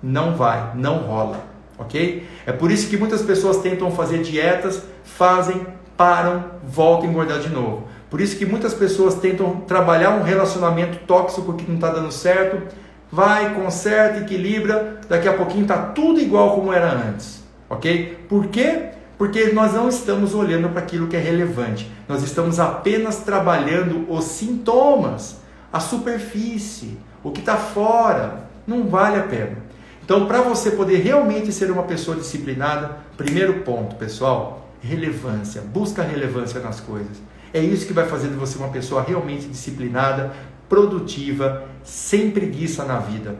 não vai, não rola, ok? É por isso que muitas pessoas tentam fazer dietas, fazem, param, voltam a engordar de novo. Por isso que muitas pessoas tentam trabalhar um relacionamento tóxico que não está dando certo, vai, conserta, equilibra, daqui a pouquinho está tudo igual como era antes, ok? Por quê? Porque nós não estamos olhando para aquilo que é relevante, nós estamos apenas trabalhando os sintomas, a superfície, o que está fora, não vale a pena. Então, para você poder realmente ser uma pessoa disciplinada, primeiro ponto, pessoal, relevância. Busca relevância nas coisas. É isso que vai fazer de você uma pessoa realmente disciplinada, produtiva, sem preguiça na vida.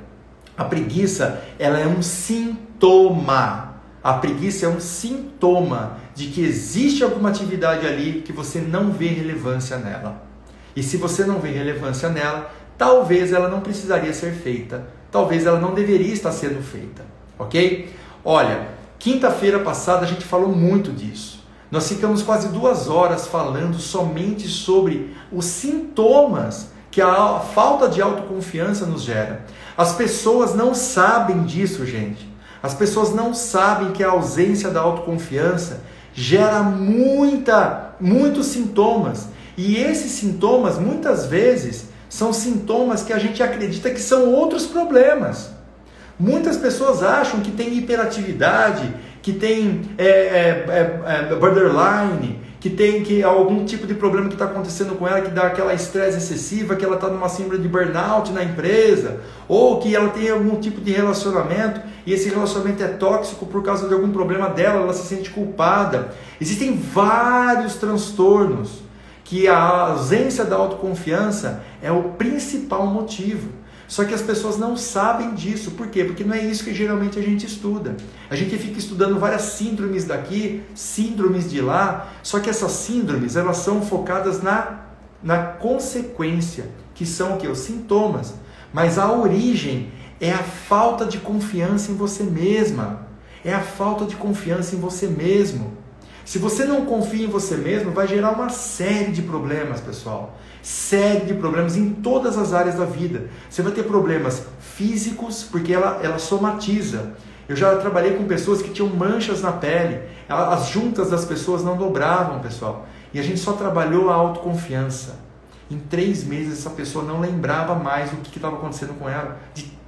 A preguiça, ela é um sintoma. A preguiça é um sintoma de que existe alguma atividade ali que você não vê relevância nela. E se você não vê relevância nela, talvez ela não precisaria ser feita talvez ela não deveria estar sendo feita, ok? Olha, quinta-feira passada a gente falou muito disso. Nós ficamos quase duas horas falando somente sobre os sintomas que a falta de autoconfiança nos gera. As pessoas não sabem disso, gente. As pessoas não sabem que a ausência da autoconfiança gera muita, muitos sintomas. E esses sintomas, muitas vezes, são sintomas que a gente acredita que são outros problemas. Muitas pessoas acham que tem hiperatividade, que tem é, é, é, é borderline, que tem que algum tipo de problema que está acontecendo com ela, que dá aquela estresse excessiva, que ela está numa síndrome de burnout na empresa, ou que ela tem algum tipo de relacionamento e esse relacionamento é tóxico por causa de algum problema dela, ela se sente culpada. Existem vários transtornos que a ausência da autoconfiança é o principal motivo. Só que as pessoas não sabem disso. Por quê? Porque não é isso que geralmente a gente estuda. A gente fica estudando várias síndromes daqui, síndromes de lá, só que essas síndromes, elas são focadas na, na consequência, que são que? Os sintomas. Mas a origem é a falta de confiança em você mesma. É a falta de confiança em você mesmo. Se você não confia em você mesmo, vai gerar uma série de problemas, pessoal. Série de problemas em todas as áreas da vida. Você vai ter problemas físicos, porque ela, ela somatiza. Eu já trabalhei com pessoas que tinham manchas na pele. As juntas das pessoas não dobravam, pessoal. E a gente só trabalhou a autoconfiança. Em três meses, essa pessoa não lembrava mais o que estava acontecendo com ela.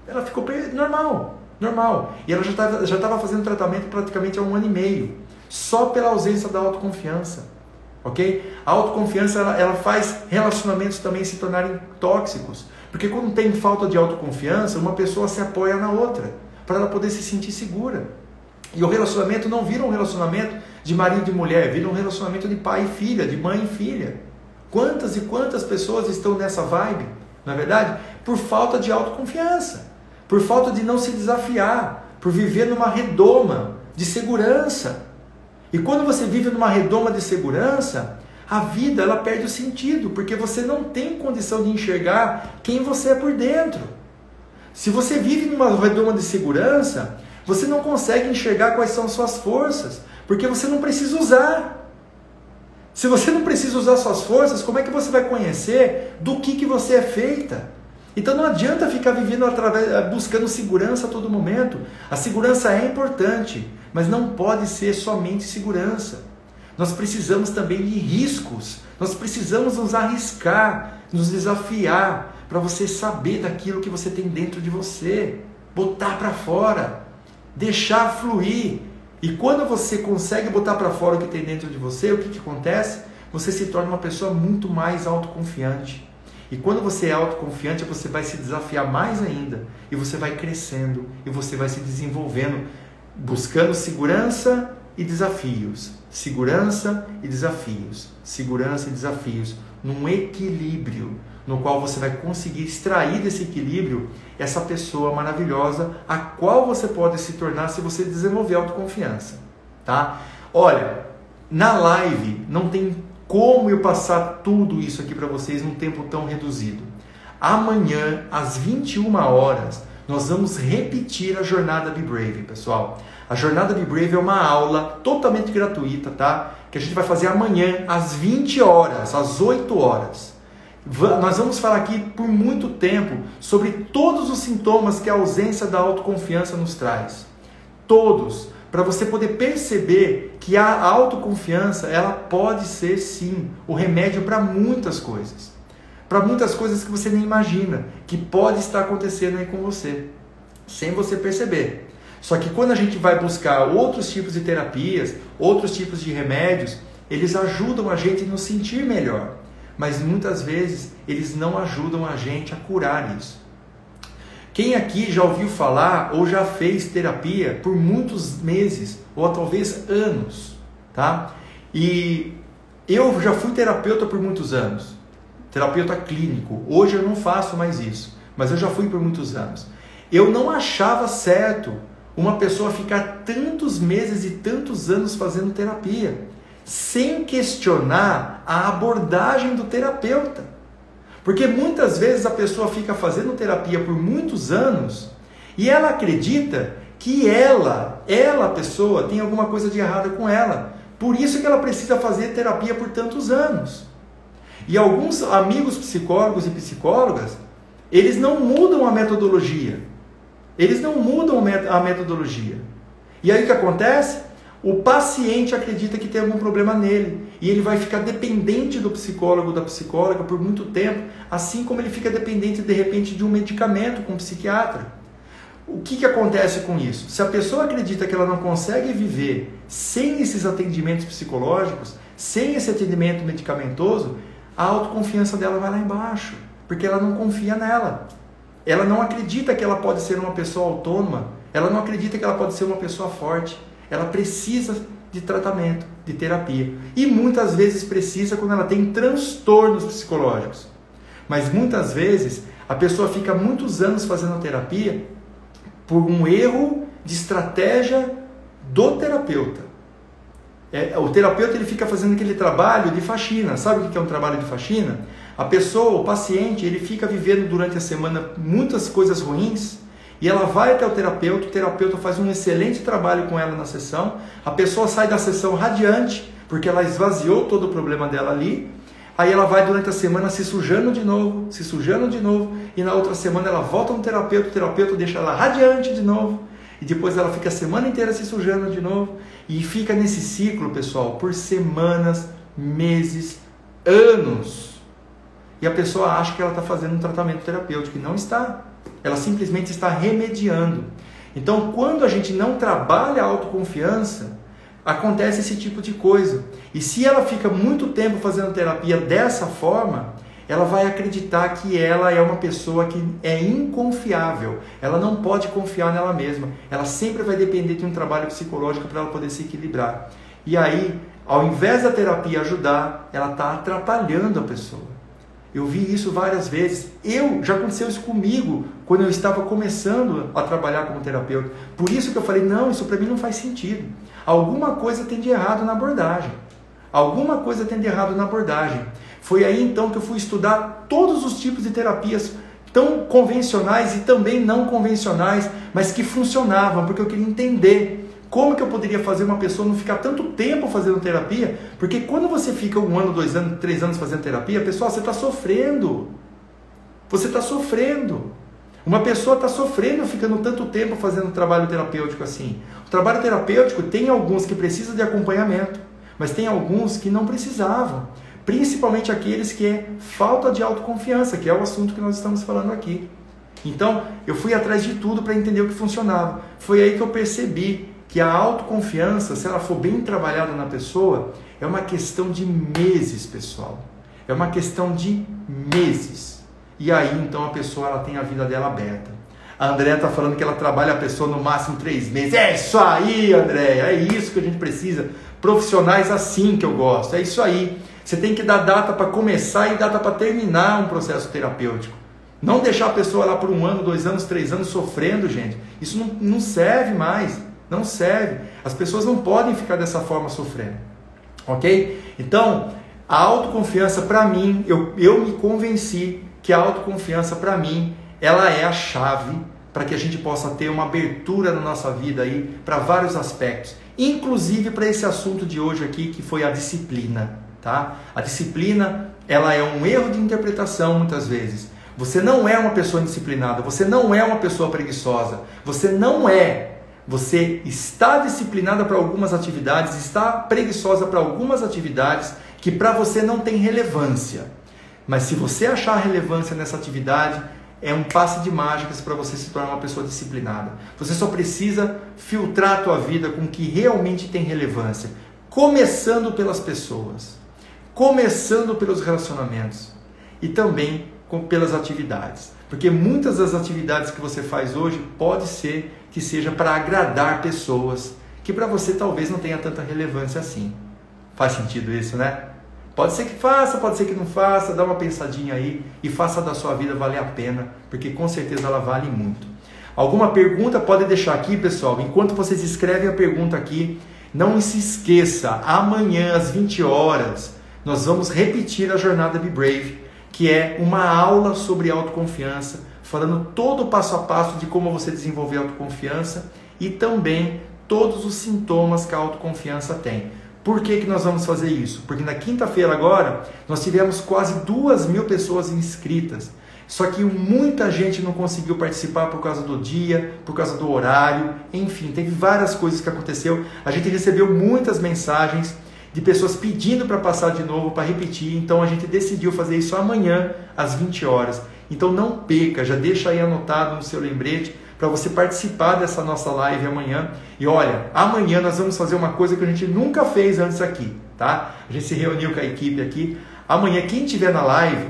Ela ficou normal, normal. E ela já estava já fazendo tratamento praticamente há um ano e meio só pela ausência da autoconfiança. Ok? A autoconfiança ela, ela faz relacionamentos também se tornarem tóxicos. Porque quando tem falta de autoconfiança, uma pessoa se apoia na outra, para ela poder se sentir segura. E o relacionamento não vira um relacionamento de marido e mulher, vira um relacionamento de pai e filha, de mãe e filha. Quantas e quantas pessoas estão nessa vibe, na é verdade? Por falta de autoconfiança, por falta de não se desafiar, por viver numa redoma de segurança. E quando você vive numa redoma de segurança, a vida ela perde o sentido, porque você não tem condição de enxergar quem você é por dentro. Se você vive numa redoma de segurança, você não consegue enxergar quais são suas forças, porque você não precisa usar. Se você não precisa usar suas forças, como é que você vai conhecer do que, que você é feita? Então não adianta ficar vivendo através, buscando segurança a todo momento. A segurança é importante, mas não pode ser somente segurança. Nós precisamos também de riscos. Nós precisamos nos arriscar, nos desafiar para você saber daquilo que você tem dentro de você, botar para fora, deixar fluir. E quando você consegue botar para fora o que tem dentro de você, o que, que acontece? Você se torna uma pessoa muito mais autoconfiante. E quando você é autoconfiante, você vai se desafiar mais ainda. E você vai crescendo. E você vai se desenvolvendo buscando segurança e desafios, segurança e desafios, segurança e desafios, num equilíbrio, no qual você vai conseguir extrair desse equilíbrio essa pessoa maravilhosa a qual você pode se tornar se você desenvolver autoconfiança, tá? Olha, na live não tem como eu passar tudo isso aqui para vocês num tempo tão reduzido. Amanhã às 21 horas nós vamos repetir a jornada Be Brave, pessoal. A jornada Be Brave é uma aula totalmente gratuita, tá? Que a gente vai fazer amanhã às 20 horas, às 8 horas. Nós vamos falar aqui por muito tempo sobre todos os sintomas que a ausência da autoconfiança nos traz. Todos. para você poder perceber que a autoconfiança, ela pode ser sim o remédio para muitas coisas. Para muitas coisas que você nem imagina, que pode estar acontecendo aí com você, sem você perceber. Só que quando a gente vai buscar outros tipos de terapias, outros tipos de remédios, eles ajudam a gente a nos sentir melhor. Mas muitas vezes eles não ajudam a gente a curar isso. Quem aqui já ouviu falar ou já fez terapia por muitos meses ou talvez anos, tá? E eu já fui terapeuta por muitos anos, terapeuta clínico. Hoje eu não faço mais isso, mas eu já fui por muitos anos. Eu não achava certo uma pessoa ficar tantos meses e tantos anos fazendo terapia sem questionar a abordagem do terapeuta. Porque muitas vezes a pessoa fica fazendo terapia por muitos anos e ela acredita que ela, ela pessoa, tem alguma coisa de errado com ela. Por isso que ela precisa fazer terapia por tantos anos. E alguns amigos psicólogos e psicólogas, eles não mudam a metodologia. Eles não mudam a metodologia. E aí o que acontece? O paciente acredita que tem algum problema nele e ele vai ficar dependente do psicólogo, da psicóloga por muito tempo, assim como ele fica dependente de repente de um medicamento com um psiquiatra. O que, que acontece com isso? Se a pessoa acredita que ela não consegue viver sem esses atendimentos psicológicos, sem esse atendimento medicamentoso, a autoconfiança dela vai lá embaixo, porque ela não confia nela. Ela não acredita que ela pode ser uma pessoa autônoma, ela não acredita que ela pode ser uma pessoa forte ela precisa de tratamento, de terapia. E muitas vezes precisa quando ela tem transtornos psicológicos. Mas muitas vezes a pessoa fica muitos anos fazendo terapia por um erro de estratégia do terapeuta. É, o terapeuta ele fica fazendo aquele trabalho de faxina. Sabe o que é um trabalho de faxina? A pessoa, o paciente, ele fica vivendo durante a semana muitas coisas ruins e ela vai até o terapeuta, o terapeuta faz um excelente trabalho com ela na sessão, a pessoa sai da sessão radiante, porque ela esvaziou todo o problema dela ali, aí ela vai durante a semana se sujando de novo, se sujando de novo, e na outra semana ela volta no terapeuta, o terapeuta deixa ela radiante de novo, e depois ela fica a semana inteira se sujando de novo, e fica nesse ciclo, pessoal, por semanas, meses, anos. E a pessoa acha que ela está fazendo um tratamento terapêutico, e não está. Ela simplesmente está remediando. Então, quando a gente não trabalha a autoconfiança, acontece esse tipo de coisa. E se ela fica muito tempo fazendo terapia dessa forma, ela vai acreditar que ela é uma pessoa que é inconfiável. Ela não pode confiar nela mesma. Ela sempre vai depender de um trabalho psicológico para ela poder se equilibrar. E aí, ao invés da terapia ajudar, ela está atrapalhando a pessoa. Eu vi isso várias vezes. Eu já aconteceu isso comigo quando eu estava começando a trabalhar como terapeuta. Por isso que eu falei: não, isso para mim não faz sentido. Alguma coisa tem de errado na abordagem. Alguma coisa tem de errado na abordagem. Foi aí então que eu fui estudar todos os tipos de terapias, tão convencionais e também não convencionais, mas que funcionavam, porque eu queria entender como que eu poderia fazer uma pessoa não ficar tanto tempo fazendo terapia? Porque quando você fica um ano, dois anos, três anos fazendo terapia, pessoal, você está sofrendo. Você está sofrendo. Uma pessoa está sofrendo ficando tanto tempo fazendo trabalho terapêutico assim. O trabalho terapêutico tem alguns que precisam de acompanhamento, mas tem alguns que não precisavam. Principalmente aqueles que é falta de autoconfiança, que é o assunto que nós estamos falando aqui. Então, eu fui atrás de tudo para entender o que funcionava. Foi aí que eu percebi que a autoconfiança, se ela for bem trabalhada na pessoa, é uma questão de meses, pessoal. É uma questão de meses. E aí, então, a pessoa ela tem a vida dela aberta. A Andréa está falando que ela trabalha a pessoa no máximo três meses. É isso aí, Andréa. É isso que a gente precisa. Profissionais assim que eu gosto. É isso aí. Você tem que dar data para começar e data para terminar um processo terapêutico. Não deixar a pessoa lá por um ano, dois anos, três anos sofrendo, gente. Isso não, não serve mais. Não serve. As pessoas não podem ficar dessa forma sofrendo. Ok? Então, a autoconfiança para mim, eu, eu me convenci que a autoconfiança para mim, ela é a chave para que a gente possa ter uma abertura na nossa vida aí para vários aspectos, inclusive para esse assunto de hoje aqui que foi a disciplina, tá? A disciplina, ela é um erro de interpretação muitas vezes. Você não é uma pessoa indisciplinada, você não é uma pessoa preguiçosa, você não é Você está disciplinada para algumas atividades, está preguiçosa para algumas atividades que para você não tem relevância. Mas se você achar relevância nessa atividade, é um passe de mágicas para você se tornar uma pessoa disciplinada. Você só precisa filtrar a tua vida com o que realmente tem relevância, começando pelas pessoas, começando pelos relacionamentos e também com, pelas atividades. Porque muitas das atividades que você faz hoje pode ser que seja para agradar pessoas que para você talvez não tenha tanta relevância assim. Faz sentido isso, né? Pode ser que faça, pode ser que não faça, dá uma pensadinha aí e faça da sua vida valer a pena, porque com certeza ela vale muito. Alguma pergunta pode deixar aqui, pessoal. Enquanto vocês escrevem a pergunta aqui, não se esqueça, amanhã às 20 horas, nós vamos repetir a jornada Be Brave, que é uma aula sobre autoconfiança, falando todo o passo a passo de como você desenvolver autoconfiança e também todos os sintomas que a autoconfiança tem. Por que, que nós vamos fazer isso? Porque na quinta-feira agora nós tivemos quase duas mil pessoas inscritas. Só que muita gente não conseguiu participar por causa do dia, por causa do horário, enfim, teve várias coisas que aconteceu. A gente recebeu muitas mensagens de pessoas pedindo para passar de novo, para repetir. Então a gente decidiu fazer isso amanhã às 20 horas. Então não perca, já deixa aí anotado no seu lembrete para você participar dessa nossa live amanhã. E olha, amanhã nós vamos fazer uma coisa que a gente nunca fez antes aqui, tá? A gente se reuniu com a equipe aqui. Amanhã quem tiver na live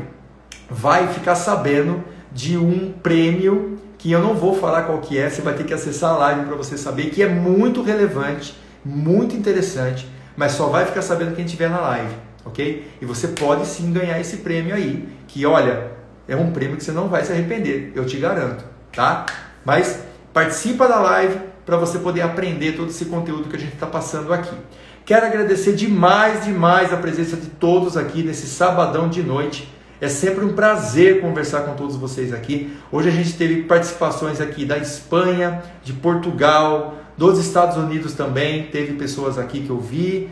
vai ficar sabendo de um prêmio que eu não vou falar qual que é, você vai ter que acessar a live para você saber que é muito relevante, muito interessante, mas só vai ficar sabendo quem tiver na live, ok? E você pode sim ganhar esse prêmio aí, que olha, é um prêmio que você não vai se arrepender, eu te garanto, tá? Mas participa da live para você poder aprender todo esse conteúdo que a gente está passando aqui. Quero agradecer demais, demais a presença de todos aqui nesse sabadão de noite. É sempre um prazer conversar com todos vocês aqui. Hoje a gente teve participações aqui da Espanha, de Portugal, dos Estados Unidos também. Teve pessoas aqui que eu vi.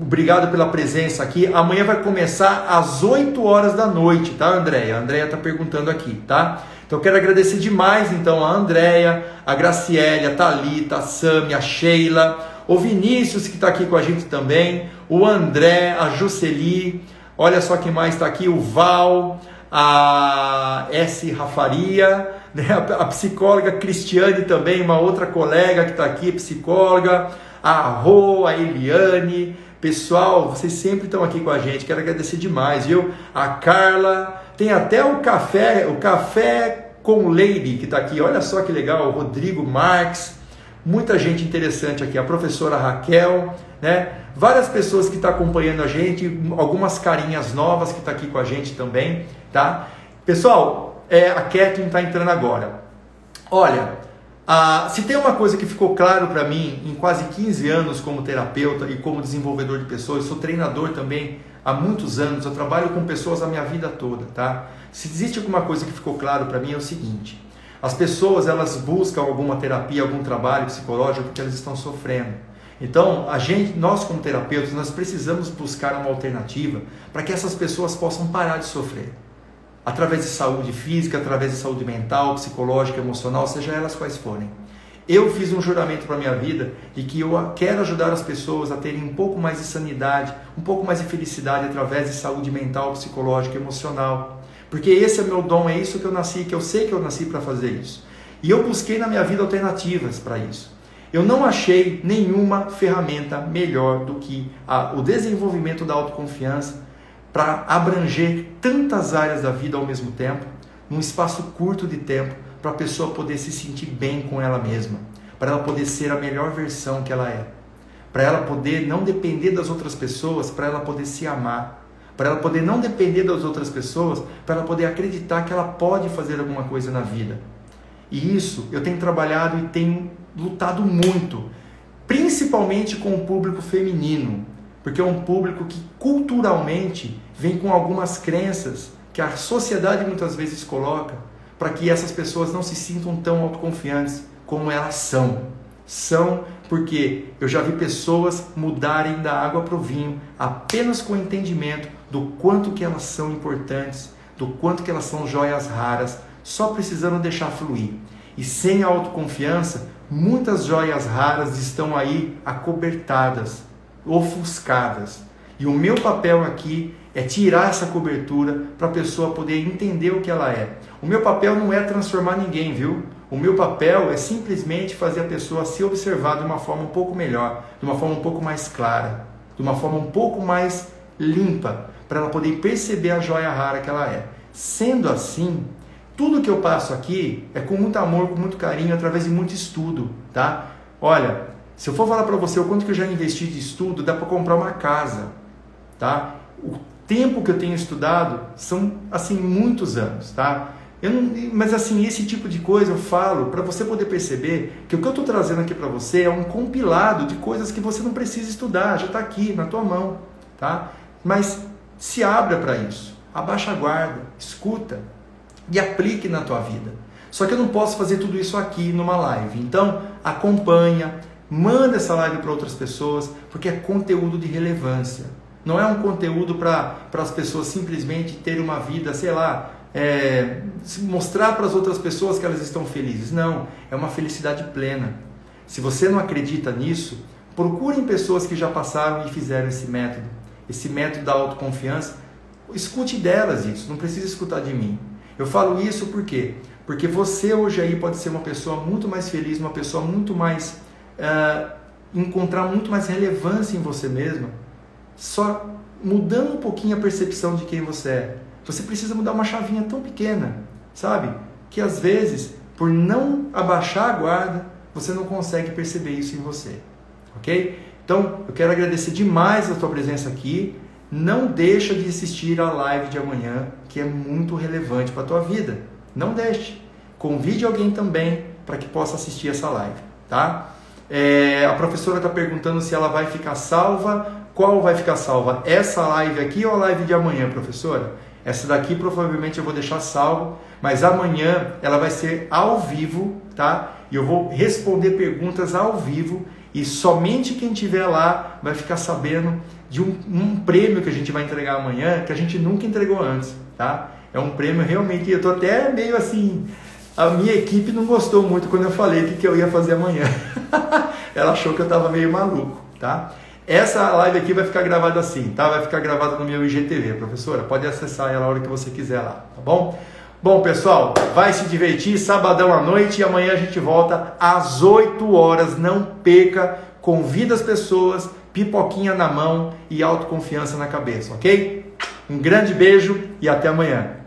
Obrigado pela presença aqui. Amanhã vai começar às 8 horas da noite, tá, Andréia? A Andréia está perguntando aqui, tá? Então quero agradecer demais então a Andréia, a Graciele, a Thalita, a Sami, a Sheila, o Vinícius que está aqui com a gente também, o André, a Juceli, olha só quem mais está aqui, o Val, a S. Rafaria, né? a psicóloga Cristiane também, uma outra colega que está aqui, psicóloga, a Rô, a Eliane, pessoal, vocês sempre estão aqui com a gente, quero agradecer demais, viu? A Carla, tem até o café, o café com Lady que está aqui. Olha só que legal, o Rodrigo Marques, muita gente interessante aqui, a professora Raquel, né? Várias pessoas que estão tá acompanhando a gente, algumas carinhas novas que estão tá aqui com a gente também, tá? Pessoal, é, a Kathleen está entrando agora. Olha, a, se tem uma coisa que ficou claro para mim em quase 15 anos como terapeuta e como desenvolvedor de pessoas, sou treinador também há muitos anos, eu trabalho com pessoas a minha vida toda, tá? Se existe alguma coisa que ficou claro para mim é o seguinte: as pessoas elas buscam alguma terapia, algum trabalho psicológico porque elas estão sofrendo. Então, a gente, nós como terapeutas, nós precisamos buscar uma alternativa para que essas pessoas possam parar de sofrer. Através de saúde física, através de saúde mental, psicológica, emocional, seja elas quais forem. Eu fiz um juramento para minha vida de que eu quero ajudar as pessoas a terem um pouco mais de sanidade, um pouco mais de felicidade através de saúde mental, psicológica, emocional. Porque esse é meu dom, é isso que eu nasci, que eu sei que eu nasci para fazer isso. E eu busquei na minha vida alternativas para isso. Eu não achei nenhuma ferramenta melhor do que a, o desenvolvimento da autoconfiança para abranger tantas áreas da vida ao mesmo tempo, num espaço curto de tempo, para a pessoa poder se sentir bem com ela mesma, para ela poder ser a melhor versão que ela é, para ela poder não depender das outras pessoas, para ela poder se amar, para ela poder não depender das outras pessoas, para ela poder acreditar que ela pode fazer alguma coisa na vida. E isso eu tenho trabalhado e tenho lutado muito, principalmente com o público feminino, porque é um público que culturalmente vem com algumas crenças que a sociedade muitas vezes coloca para que essas pessoas não se sintam tão autoconfiantes como elas são. São porque eu já vi pessoas mudarem da água para o vinho apenas com o entendimento do quanto que elas são importantes, do quanto que elas são joias raras, só precisando deixar fluir. E sem autoconfiança, muitas joias raras estão aí acobertadas, ofuscadas. E o meu papel aqui é tirar essa cobertura para a pessoa poder entender o que ela é. O meu papel não é transformar ninguém, viu? O meu papel é simplesmente fazer a pessoa se observar de uma forma um pouco melhor, de uma forma um pouco mais clara, de uma forma um pouco mais limpa, para ela poder perceber a joia rara que ela é. Sendo assim, tudo que eu passo aqui é com muito amor, com muito carinho, através de muito estudo, tá? Olha, se eu for falar para você o quanto que eu já investi de estudo, dá para comprar uma casa, tá? O tempo que eu tenho estudado são assim muitos anos, tá? Não, mas assim, esse tipo de coisa eu falo para você poder perceber que o que eu estou trazendo aqui para você é um compilado de coisas que você não precisa estudar, já está aqui na tua mão, tá? Mas se abra para isso, abaixa a guarda, escuta e aplique na tua vida. Só que eu não posso fazer tudo isso aqui numa live. Então, acompanha, manda essa live para outras pessoas, porque é conteúdo de relevância. Não é um conteúdo para as pessoas simplesmente terem uma vida, sei lá, é, mostrar para as outras pessoas que elas estão felizes. Não, é uma felicidade plena. Se você não acredita nisso, procurem pessoas que já passaram e fizeram esse método, esse método da autoconfiança. Escute delas isso, não precisa escutar de mim. Eu falo isso por quê? Porque você hoje aí pode ser uma pessoa muito mais feliz, uma pessoa muito mais. Uh, encontrar muito mais relevância em você mesma, só mudando um pouquinho a percepção de quem você é. Você precisa mudar uma chavinha tão pequena, sabe? Que às vezes, por não abaixar a guarda, você não consegue perceber isso em você. Ok? Então, eu quero agradecer demais a tua presença aqui. Não deixa de assistir a live de amanhã, que é muito relevante para a tua vida. Não deixe. Convide alguém também para que possa assistir essa live, tá? É, a professora está perguntando se ela vai ficar salva. Qual vai ficar salva? Essa live aqui ou a live de amanhã, professora? Essa daqui provavelmente eu vou deixar salvo, mas amanhã ela vai ser ao vivo, tá? E eu vou responder perguntas ao vivo e somente quem estiver lá vai ficar sabendo de um, um, prêmio que a gente vai entregar amanhã que a gente nunca entregou antes, tá? É um prêmio realmente, eu tô até meio assim, a minha equipe não gostou muito quando eu falei o que, que eu ia fazer amanhã. Ela achou que eu estava meio maluco, tá? Essa live aqui vai ficar gravada assim, tá? Vai ficar gravada no meu IGTV, professora. Pode acessar ela a hora que você quiser lá, tá bom? Bom, pessoal, vai se divertir sabadão à noite e amanhã a gente volta às 8 horas. Não perca, convida as pessoas, pipoquinha na mão e autoconfiança na cabeça, ok? Um grande beijo e até amanhã.